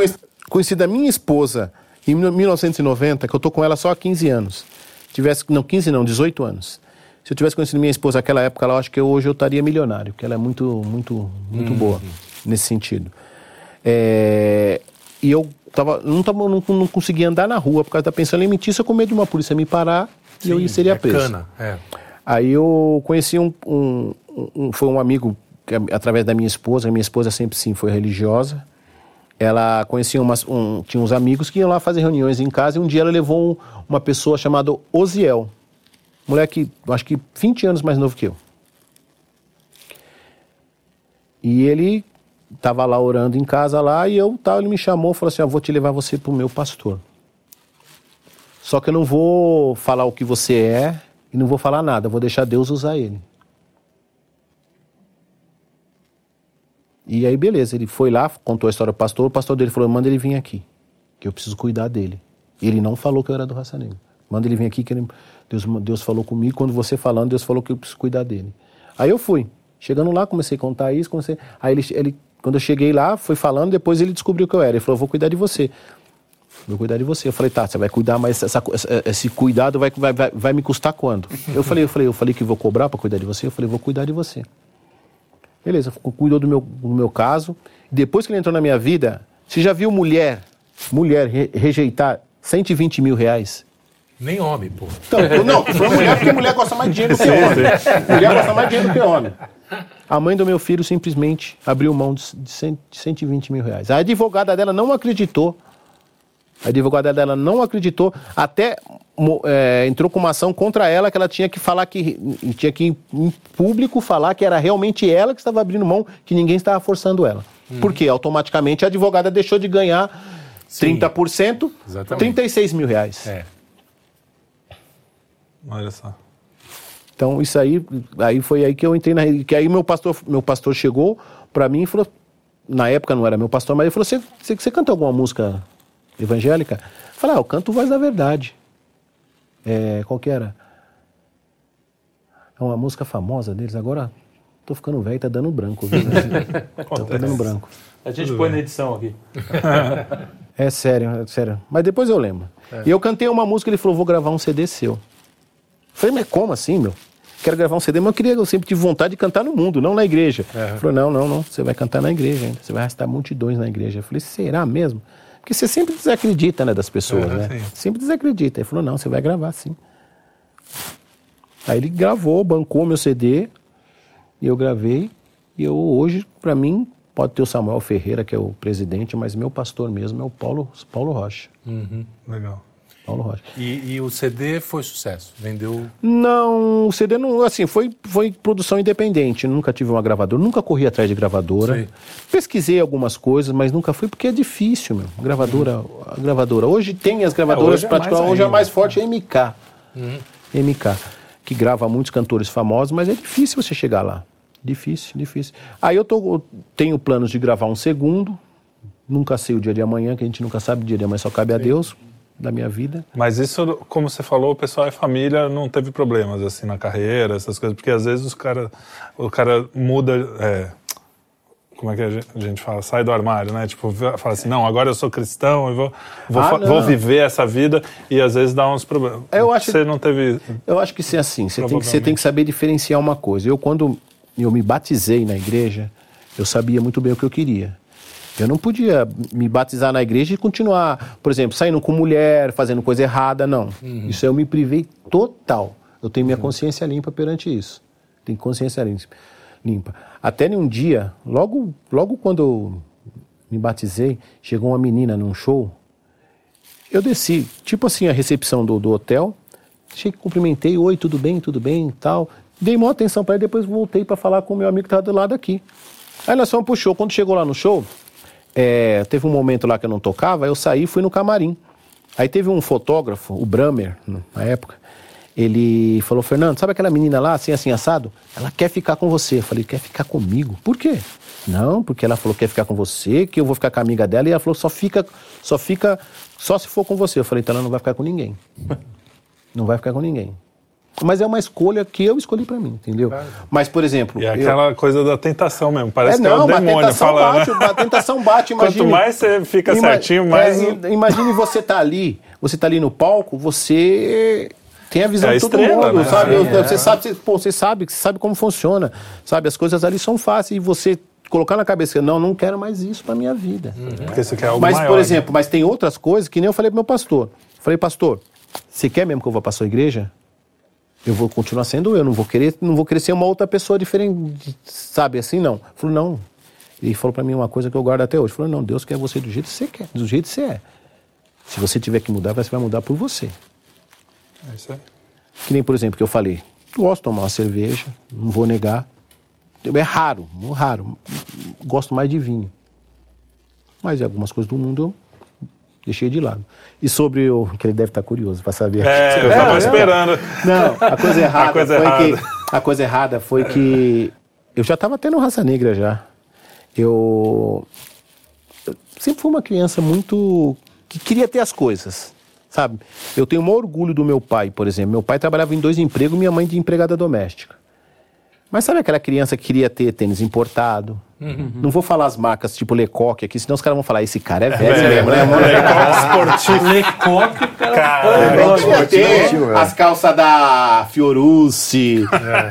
conhecido a minha esposa em 1990, que eu tô com ela só há 15 anos, tivesse, não, 15 não, 18 anos. Se eu tivesse conhecido minha esposa naquela época, eu acho que hoje eu estaria milionário, porque ela é muito, muito, muito uhum. boa nesse sentido. É, e eu tava, não, tava, não, não conseguia andar na rua por causa da pensão alimentícia, com medo de uma polícia me parar Sim, e eu seria é preso. Cana, é. Aí eu conheci um, um, um, foi um amigo que, através da minha esposa, a minha esposa sempre sim foi religiosa. Ela conhecia umas, um, tinha uns amigos que iam lá fazer reuniões em casa e um dia ela levou uma pessoa chamada Osiel. Moleque, acho que 20 anos mais novo que eu. E ele estava lá orando em casa lá e eu tal, ele me chamou e falou assim: "Eu vou te levar você para o meu pastor. Só que eu não vou falar o que você é e não vou falar nada, vou deixar Deus usar ele." E aí beleza, ele foi lá, contou a história do pastor, o pastor dele falou: "Manda ele vir aqui, que eu preciso cuidar dele." E ele não falou que eu era do raça negra. Manda ele vir aqui que ele Deus, Deus falou comigo, quando você falando, Deus falou que eu preciso cuidar dele. Aí eu fui. Chegando lá, comecei a contar isso, comecei... Aí ele, ele, quando eu cheguei lá, foi falando, depois ele descobriu que eu era. Ele falou, vou cuidar de você. Vou cuidar de você. Eu falei, tá, você vai cuidar, mas essa, esse cuidado vai, vai, vai, vai me custar quando? Eu falei, eu falei, eu falei que vou cobrar para cuidar de você. Eu falei, vou cuidar de você. Beleza, cuidou do meu, do meu caso. Depois que ele entrou na minha vida, você já viu mulher, mulher re, rejeitar 120 mil reais? Nem homem, pô. Então, não, foi mulher porque mulher gosta mais de dinheiro do que homem. Mulher gosta mais de dinheiro do que homem. A mãe do meu filho simplesmente abriu mão de, 100, de 120 mil reais. A advogada dela não acreditou. A advogada dela não acreditou, até é, entrou com uma ação contra ela que ela tinha que falar que tinha que em público falar que era realmente ela que estava abrindo mão, que ninguém estava forçando ela. Hum. Porque automaticamente a advogada deixou de ganhar Sim, 30%, exatamente. 36 mil reais. É. Olha só. Então isso aí, aí foi aí que eu entrei na que aí meu pastor, meu pastor chegou para mim e falou, na época não era meu pastor, mas ele falou: "Você você, você canta alguma música evangélica?" Eu falei: "Ah, eu canto Voz da Verdade." É, qual que era? É uma música famosa deles agora, Tô ficando velho, tá dando branco. Viu? tá dando branco. A gente Tudo põe bem. na edição aqui. é sério, é sério. Mas depois eu lembro. É. E eu cantei uma música, ele falou, vou gravar um CD seu. falei, mas como assim, meu? Quero gravar um CD, mas eu queria, eu sempre tive vontade de cantar no mundo, não na igreja. É. Ele falou, não, não, não, você vai cantar na igreja ainda. Você vai arrastar multidões na igreja. Eu falei, será mesmo? Porque você sempre desacredita, né, das pessoas, né? Sim. Sempre desacredita. Ele falou, não, você vai gravar sim. Aí ele gravou, bancou meu CD, e eu gravei. E eu hoje, para mim, pode ter o Samuel Ferreira, que é o presidente, mas meu pastor mesmo é o Paulo, Paulo Rocha. Uhum. Legal. Paulo Rocha. E, e, o CD foi sucesso? Vendeu? Não, o CD não, assim, foi, foi produção independente. Nunca tive uma gravadora, nunca corri atrás de gravadora. Sim. Pesquisei algumas coisas, mas nunca fui porque é difícil, meu. Gravadora, uhum. a gravadora. Hoje tem as gravadoras, é, hoje, é a mais forte é MK. Uhum. MK, que grava muitos cantores famosos, mas é difícil você chegar lá. Difícil, difícil. Aí eu tô, tenho planos de gravar um segundo. Nunca sei o dia de amanhã, que a gente nunca sabe o dia de amanhã, só cabe Sim. a Deus da minha vida. Mas isso, como você falou, o pessoal é família, não teve problemas assim na carreira, essas coisas, porque às vezes os cara, o cara muda, é, como é que a gente fala, sai do armário, né? Tipo, fala assim, não, agora eu sou cristão e vou, vou, ah, vou viver essa vida e às vezes dá uns problemas. Eu acho, você não teve. Eu acho que sim, assim, você tem, você tem que saber diferenciar uma coisa. Eu quando eu me batizei na igreja, eu sabia muito bem o que eu queria. Eu não podia me batizar na igreja e continuar, por exemplo, saindo com mulher, fazendo coisa errada, não. Uhum. Isso eu me privei total. Eu tenho minha uhum. consciência limpa perante isso. Tenho consciência limpa. Até um dia, logo, logo quando eu me batizei, chegou uma menina num show. Eu desci, tipo assim, a recepção do, do hotel. Cheguei, cumprimentei, oi, tudo bem, tudo bem, tal. Dei maior atenção para ele, depois voltei para falar com o meu amigo que estava do lado aqui. Aí nós fomos pro show. Quando chegou lá no show, é, teve um momento lá que eu não tocava, eu saí e fui no camarim. Aí teve um fotógrafo, o Bramer, na época, ele falou, Fernando, sabe aquela menina lá, assim, assim, assado? Ela quer ficar com você. Eu falei, quer ficar comigo? Por quê? Não, porque ela falou que quer ficar com você, que eu vou ficar com a amiga dela, e ela falou, só fica, só fica, só se for com você. Eu falei, então ela não vai ficar com ninguém. não vai ficar com ninguém. Mas é uma escolha que eu escolhi para mim, entendeu? Claro. Mas, por exemplo. E é aquela eu... coisa da tentação mesmo. Parece é, que não, é o demônio falando. Bate, né? A tentação bate, imagine. Quanto mais você fica ima... certinho, mais. É, imagine você tá ali, você tá ali no palco, você tem a visão é a de todo estrela, mundo, né? sabe? É. Você sabe, pô, você sabe, você sabe como funciona, sabe? As coisas ali são fáceis e você colocar na cabeça, não, não quero mais isso para minha vida. Uhum. Porque você quer algo Mas, maior, por né? exemplo, né? mas tem outras coisas que nem eu falei pro meu pastor. Falei, pastor, você quer mesmo que eu vá para sua igreja? Eu vou continuar sendo eu, não vou querer, não vou querer ser uma outra pessoa diferente, sabe assim, não. Falou, não. Ele falou para mim uma coisa que eu guardo até hoje. Falou, não, Deus quer você do jeito que você quer, do jeito que você é. Se você tiver que mudar, você vai mudar por você. É isso aí. Que nem, por exemplo, que eu falei, gosto de tomar uma cerveja, não vou negar. É raro, muito raro. Gosto mais de vinho. Mas algumas coisas do mundo eu deixei de lado. E sobre o. que ele deve estar curioso para saber. É, eu estava esperando. Não, a coisa errada, a coisa foi errada. que. A coisa errada foi que. Eu já estava tendo raça negra já. Eu. eu sempre fui uma criança muito. que queria ter as coisas. Sabe? Eu tenho maior orgulho do meu pai, por exemplo. Meu pai trabalhava em dois empregos, minha mãe de empregada doméstica. Mas sabe aquela criança que queria ter tênis importado? Uhum. Não vou falar as marcas tipo Lecoque aqui, senão os caras vão falar: esse cara é velho é, mesmo, né? Lecoque esportivo. Lecoque, cara. Eu queria ter é. as calças da Fiorucci,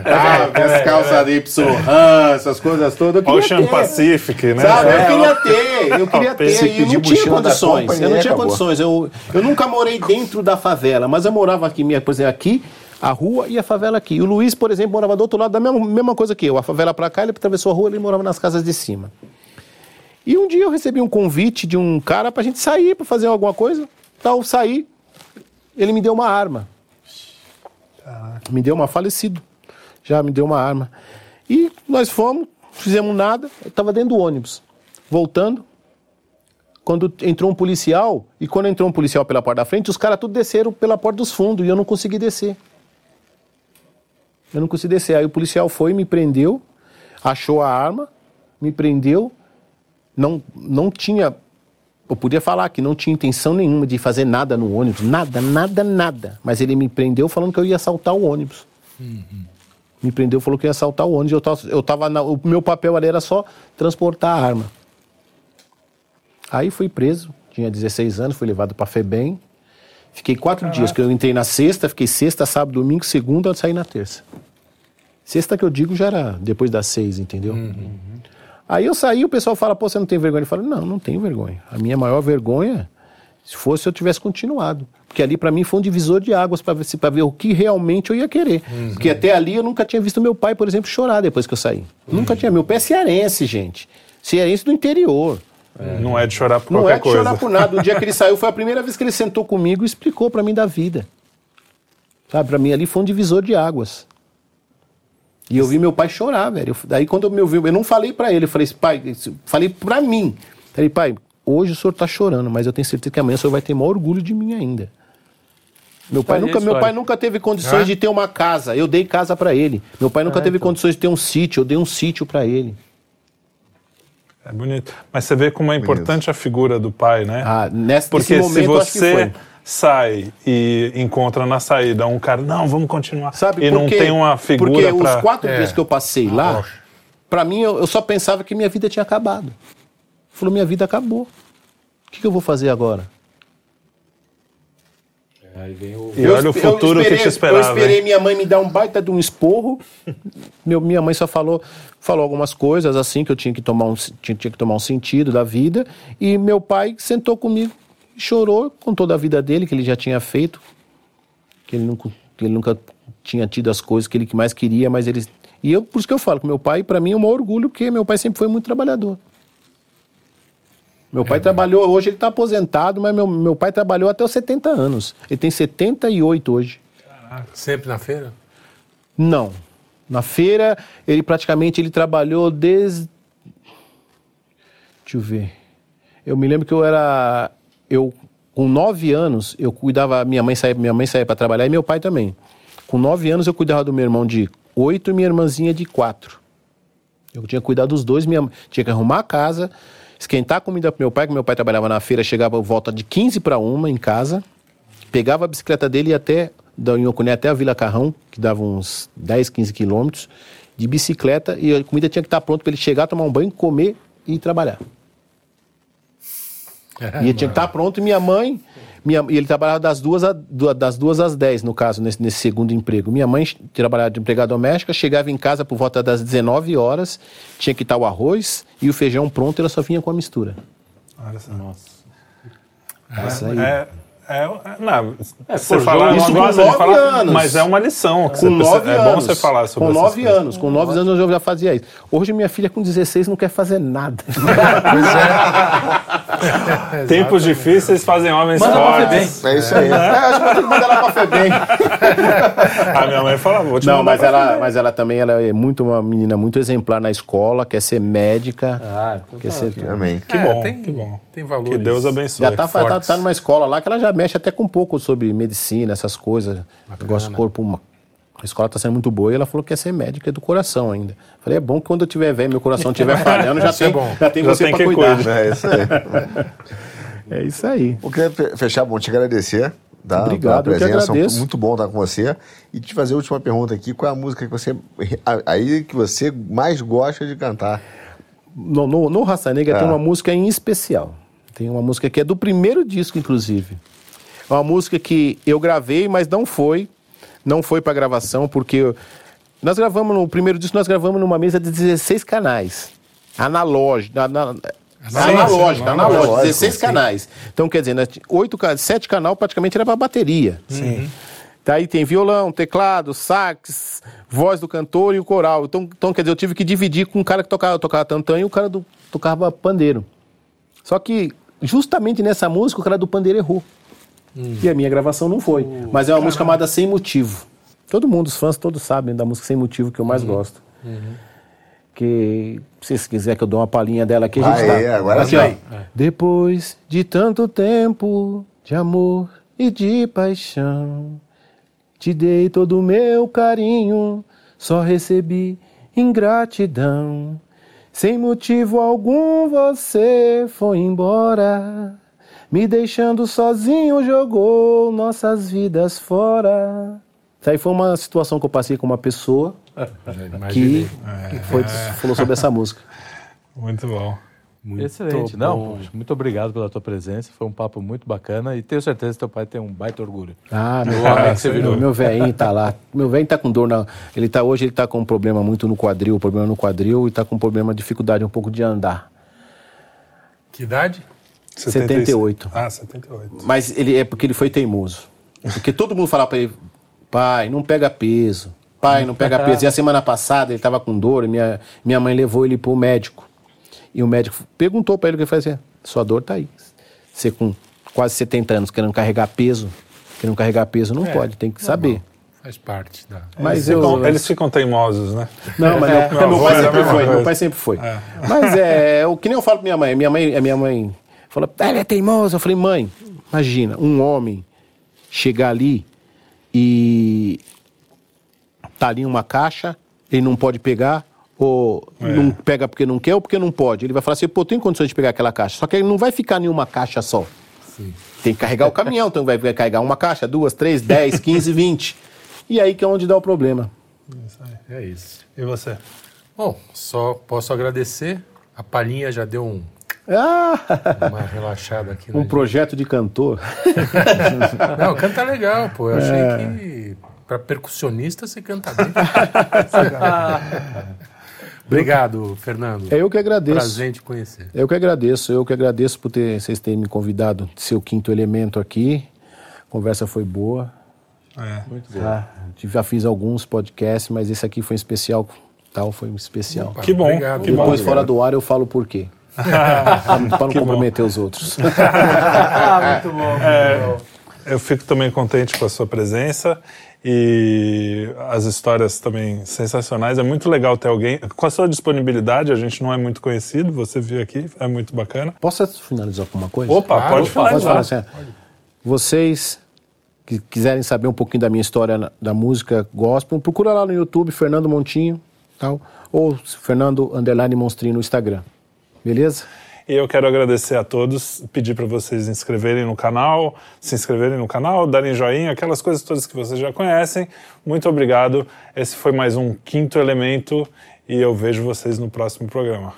é. as calças é. da Y essas coisas todas. Ocean ter. Pacific, né? Sabe? Eu queria ter, eu queria ter. E eu não tinha condições. Eu não tinha condições. Eu, eu nunca morei dentro da favela, mas eu morava aqui, por exemplo, aqui a rua e a favela aqui. O Luiz, por exemplo, morava do outro lado da mesma, mesma coisa que eu. A favela para cá, ele atravessou a rua, ele morava nas casas de cima. E um dia eu recebi um convite de um cara pra gente sair, pra fazer alguma coisa. Tal, sair. Ele me deu uma arma. Me deu uma falecido. Já me deu uma arma. E nós fomos, fizemos nada. Eu tava dentro do ônibus. Voltando. Quando entrou um policial, e quando entrou um policial pela porta da frente, os caras tudo desceram pela porta dos fundos e eu não consegui descer. Eu não consegui descer. Aí o policial foi, me prendeu, achou a arma, me prendeu. Não, não tinha. Eu podia falar que não tinha intenção nenhuma de fazer nada no ônibus. Nada, nada, nada. Mas ele me prendeu falando que eu ia assaltar o ônibus. Uhum. Me prendeu, falou que ia assaltar o ônibus. Eu tava, eu tava na, o meu papel ali era só transportar a arma. Aí fui preso, tinha 16 anos, fui levado para FEBEM. Fiquei quatro Caraca. dias, que eu entrei na sexta, fiquei sexta, sábado, domingo, segunda, eu saí na terça. Sexta que eu digo já era depois das seis, entendeu? Uhum. Aí eu saí, o pessoal fala, pô, você não tem vergonha? Eu falo, não, não tenho vergonha. A minha maior vergonha, se fosse eu tivesse continuado. Porque ali para mim foi um divisor de águas para ver, ver o que realmente eu ia querer. Uhum. Porque até ali eu nunca tinha visto meu pai, por exemplo, chorar depois que eu saí. Uhum. Nunca tinha. Meu pai é cearense, gente. Cearense do interior. É. Não é de chorar por não qualquer coisa. Não é de chorar por nada. O dia que ele saiu foi a primeira vez que ele sentou comigo e explicou para mim da vida. Sabe, para mim ali foi um divisor de águas. E eu vi meu pai chorar, velho. Daí quando eu me ouvi, eu não falei para ele, eu falei, pai, falei para mim. Falei, pai, hoje o senhor tá chorando, mas eu tenho certeza que amanhã o senhor vai ter maior orgulho de mim ainda. Meu pai, nunca, meu pai nunca teve condições de ter uma casa. Eu dei casa para ele. Meu pai nunca é, teve então. condições de ter um sítio. Eu dei um sítio para ele. É bonito. Mas você vê como é importante bonito. a figura do pai, né? Ah, nesse, Porque nesse momento, se você sai e encontra na saída um cara, não, vamos continuar. Sabe, e porque, não tem uma figura Porque pra... os quatro é. dias que eu passei lá, para mim, eu, eu, só pensava que minha vida tinha acabado. Falou, minha vida acabou. O que, que eu vou fazer agora? Aí vem o... E olha o futuro esperei, que te esperava. Eu esperei hein? minha mãe me dar um baita de um esporro. Meu, minha mãe só falou, falou algumas coisas assim que eu tinha que tomar um, tinha, tinha que tomar um sentido da vida. E meu pai sentou comigo chorou com toda a vida dele, que ele já tinha feito. Que ele nunca, que ele nunca tinha tido as coisas que ele mais queria, mas ele. E eu, por isso que eu falo que meu pai, para mim, é um orgulho, porque meu pai sempre foi muito trabalhador. Meu pai é, trabalhou, hoje ele está aposentado, mas meu, meu pai trabalhou até os 70 anos. Ele tem 78 hoje. Caraca, sempre na feira? Não. Na feira, ele praticamente ele trabalhou desde. Deixa eu ver. Eu me lembro que eu era. Eu, com nove anos, eu cuidava. Minha mãe saía, minha mãe saía para trabalhar e meu pai também. Com nove anos, eu cuidava do meu irmão de oito e minha irmãzinha de quatro. Eu tinha cuidado dos dois, minha, tinha que arrumar a casa, esquentar a comida pro meu pai, que meu pai trabalhava na feira, chegava volta de 15 para uma em casa, pegava a bicicleta dele e até da Inhocuné até a Vila Carrão, que dava uns 10, 15 quilômetros, de bicicleta, e a comida tinha que estar pronta para ele chegar, tomar um banho, comer e trabalhar. É, e tinha que estar pronto, e minha mãe, minha, e ele trabalhava das duas, a, das duas às 10, no caso, nesse, nesse segundo emprego. Minha mãe trabalhava de empregada doméstica, chegava em casa por volta das 19 horas, tinha que estar o arroz e o feijão pronto, ela só vinha com a mistura. Nossa. É, isso aí. É, é, não, é, você fala, isso com nove fala, anos. Mas é uma lição. com nove é bom você falar sobre Com nove coisas. anos. Com nove anos eu já fazia isso. Hoje minha filha com 16 não quer fazer nada. é. Tempos difíceis fazem homens Manda fortes. É isso aí. É. acho que que mandar ela pra FEBEM. A minha mãe fala, vou te Não, mas ela, mas ela também ela é muito uma menina muito exemplar na escola, quer ser médica. Ah, então quer tá ser... Amém. Que bom, tem, que bom. Tem valor. Que Deus abençoe. Já tá, tá, tá numa escola lá que ela já mexe até com um pouco sobre medicina, essas coisas. Negócio do corpo. A escola está sendo muito boa e ela falou que quer ser médica do coração ainda. Falei, é bom que quando eu tiver velho, meu coração estiver falhando, já, tem, é já tem já você para cuidar. Cuida. É isso aí. é isso aí. Eu queria fechar, bom, te agradecer. Tá, Obrigado, pela presença. Eu muito bom estar com você. E te fazer a última pergunta aqui: qual é a música que você aí que você mais gosta de cantar? No, no, no Raça Negra tem uma música em especial. Tem uma música que é do primeiro disco, inclusive. É uma música que eu gravei, mas não foi. Não foi para gravação, porque nós gravamos no primeiro disco, nós gravamos numa mesa de 16 canais. Analógico. Na, analógica, analógica, 16 sim. canais. Então, quer dizer, 8, 7 canal praticamente era para bateria. Sim. Daí tem violão, teclado, sax, voz do cantor e o coral. Então, então quer dizer, eu tive que dividir com um cara que tocava, tocava tantã e o cara do, tocava pandeiro. Só que justamente nessa música o cara do pandeiro errou. Hum. E a minha gravação não foi. Uh, Mas é uma caramba. música chamada Sem Motivo. Todo mundo, os fãs todos sabem da música Sem Motivo que eu mais uhum. gosto. Uhum. Que, se você quiser que eu dou uma palhinha dela aqui, a gente ah, tá. É, agora aqui, é. Depois de tanto tempo de amor e de paixão, te dei todo o meu carinho, só recebi ingratidão. Sem motivo algum você foi embora, me deixando sozinho jogou nossas vidas fora. Isso aí foi uma situação que eu passei com uma pessoa que, que foi, falou sobre essa música. Muito bom. Muito Excelente. Bom. Não, muito obrigado pela tua presença. Foi um papo muito bacana e tenho certeza que teu pai tem um baita orgulho. Ah, meu, ah, você virou. meu velhinho tá lá. Meu velho tá com dor na. Ele tá hoje, ele tá com um problema muito no quadril, problema no quadril e tá com um problema, dificuldade um pouco de andar. Que idade? 78. Ah, 78. Mas ele é porque ele foi teimoso. Porque todo mundo falava para ele, pai, não pega peso. Pai, não pega peso. E a semana passada ele estava com dor minha, minha mãe levou ele para o médico. E o médico perguntou para ele o que fazia. Sua dor tá aí. Você com quase 70 anos querendo carregar peso, querendo carregar peso, não é, pode, tem que saber. Faz parte da. Mas eles, eu, ficam, eles ficam teimosos, né? Não, mas é. meu, meu, pai sempre foi. Meu pai sempre foi. É. Mas é o que nem eu falo pra minha mãe. Minha mãe, minha mãe falou, ah, ele é teimoso. Eu falei, mãe, imagina, um homem chegar ali e tá ali uma caixa, ele não pode pegar, ou é. não pega porque não quer ou porque não pode. Ele vai falar assim, pô, tem condições de pegar aquela caixa. Só que ele não vai ficar em uma caixa só. Sim. Tem que carregar o caminhão, então vai carregar uma caixa, duas, três, dez, quinze, vinte. E aí que é onde dá o problema. É isso. E você? Bom, só posso agradecer. A palhinha já deu um ah! Uma relaxada aqui. Um gente. projeto de cantor. Não, canta legal, pô. Eu achei é. que para percussionista você canta bem. Obrigado, Fernando. É eu que agradeço. Prazer te conhecer. Eu que agradeço. Eu que agradeço por ter, vocês terem me convidado, ser o quinto elemento aqui. A conversa foi boa. É. Muito bom. Tá? Já fiz alguns podcasts, mas esse aqui foi um especial. Tal, foi um especial. Opa, que bom. Obrigado. Que Depois, bom, fora do ar, eu falo por quê. Para não comprometer os outros. ah, muito bom. Muito é, bom. Eu fico também contente com a sua presença e as histórias também sensacionais. É muito legal ter alguém. Com a sua disponibilidade, a gente não é muito conhecido, você viu aqui, é muito bacana. Posso finalizar com uma coisa? Opa, claro, pode finalizar. Pode falar assim, vocês que quiserem saber um pouquinho da minha história da música gospel, procura lá no YouTube, Fernando Montinho, tal, ou Fernando Underline Monstrinho no Instagram. Beleza? E eu quero agradecer a todos, pedir para vocês inscreverem no canal, se inscreverem no canal, darem joinha, aquelas coisas todas que vocês já conhecem. Muito obrigado. Esse foi mais um quinto elemento e eu vejo vocês no próximo programa.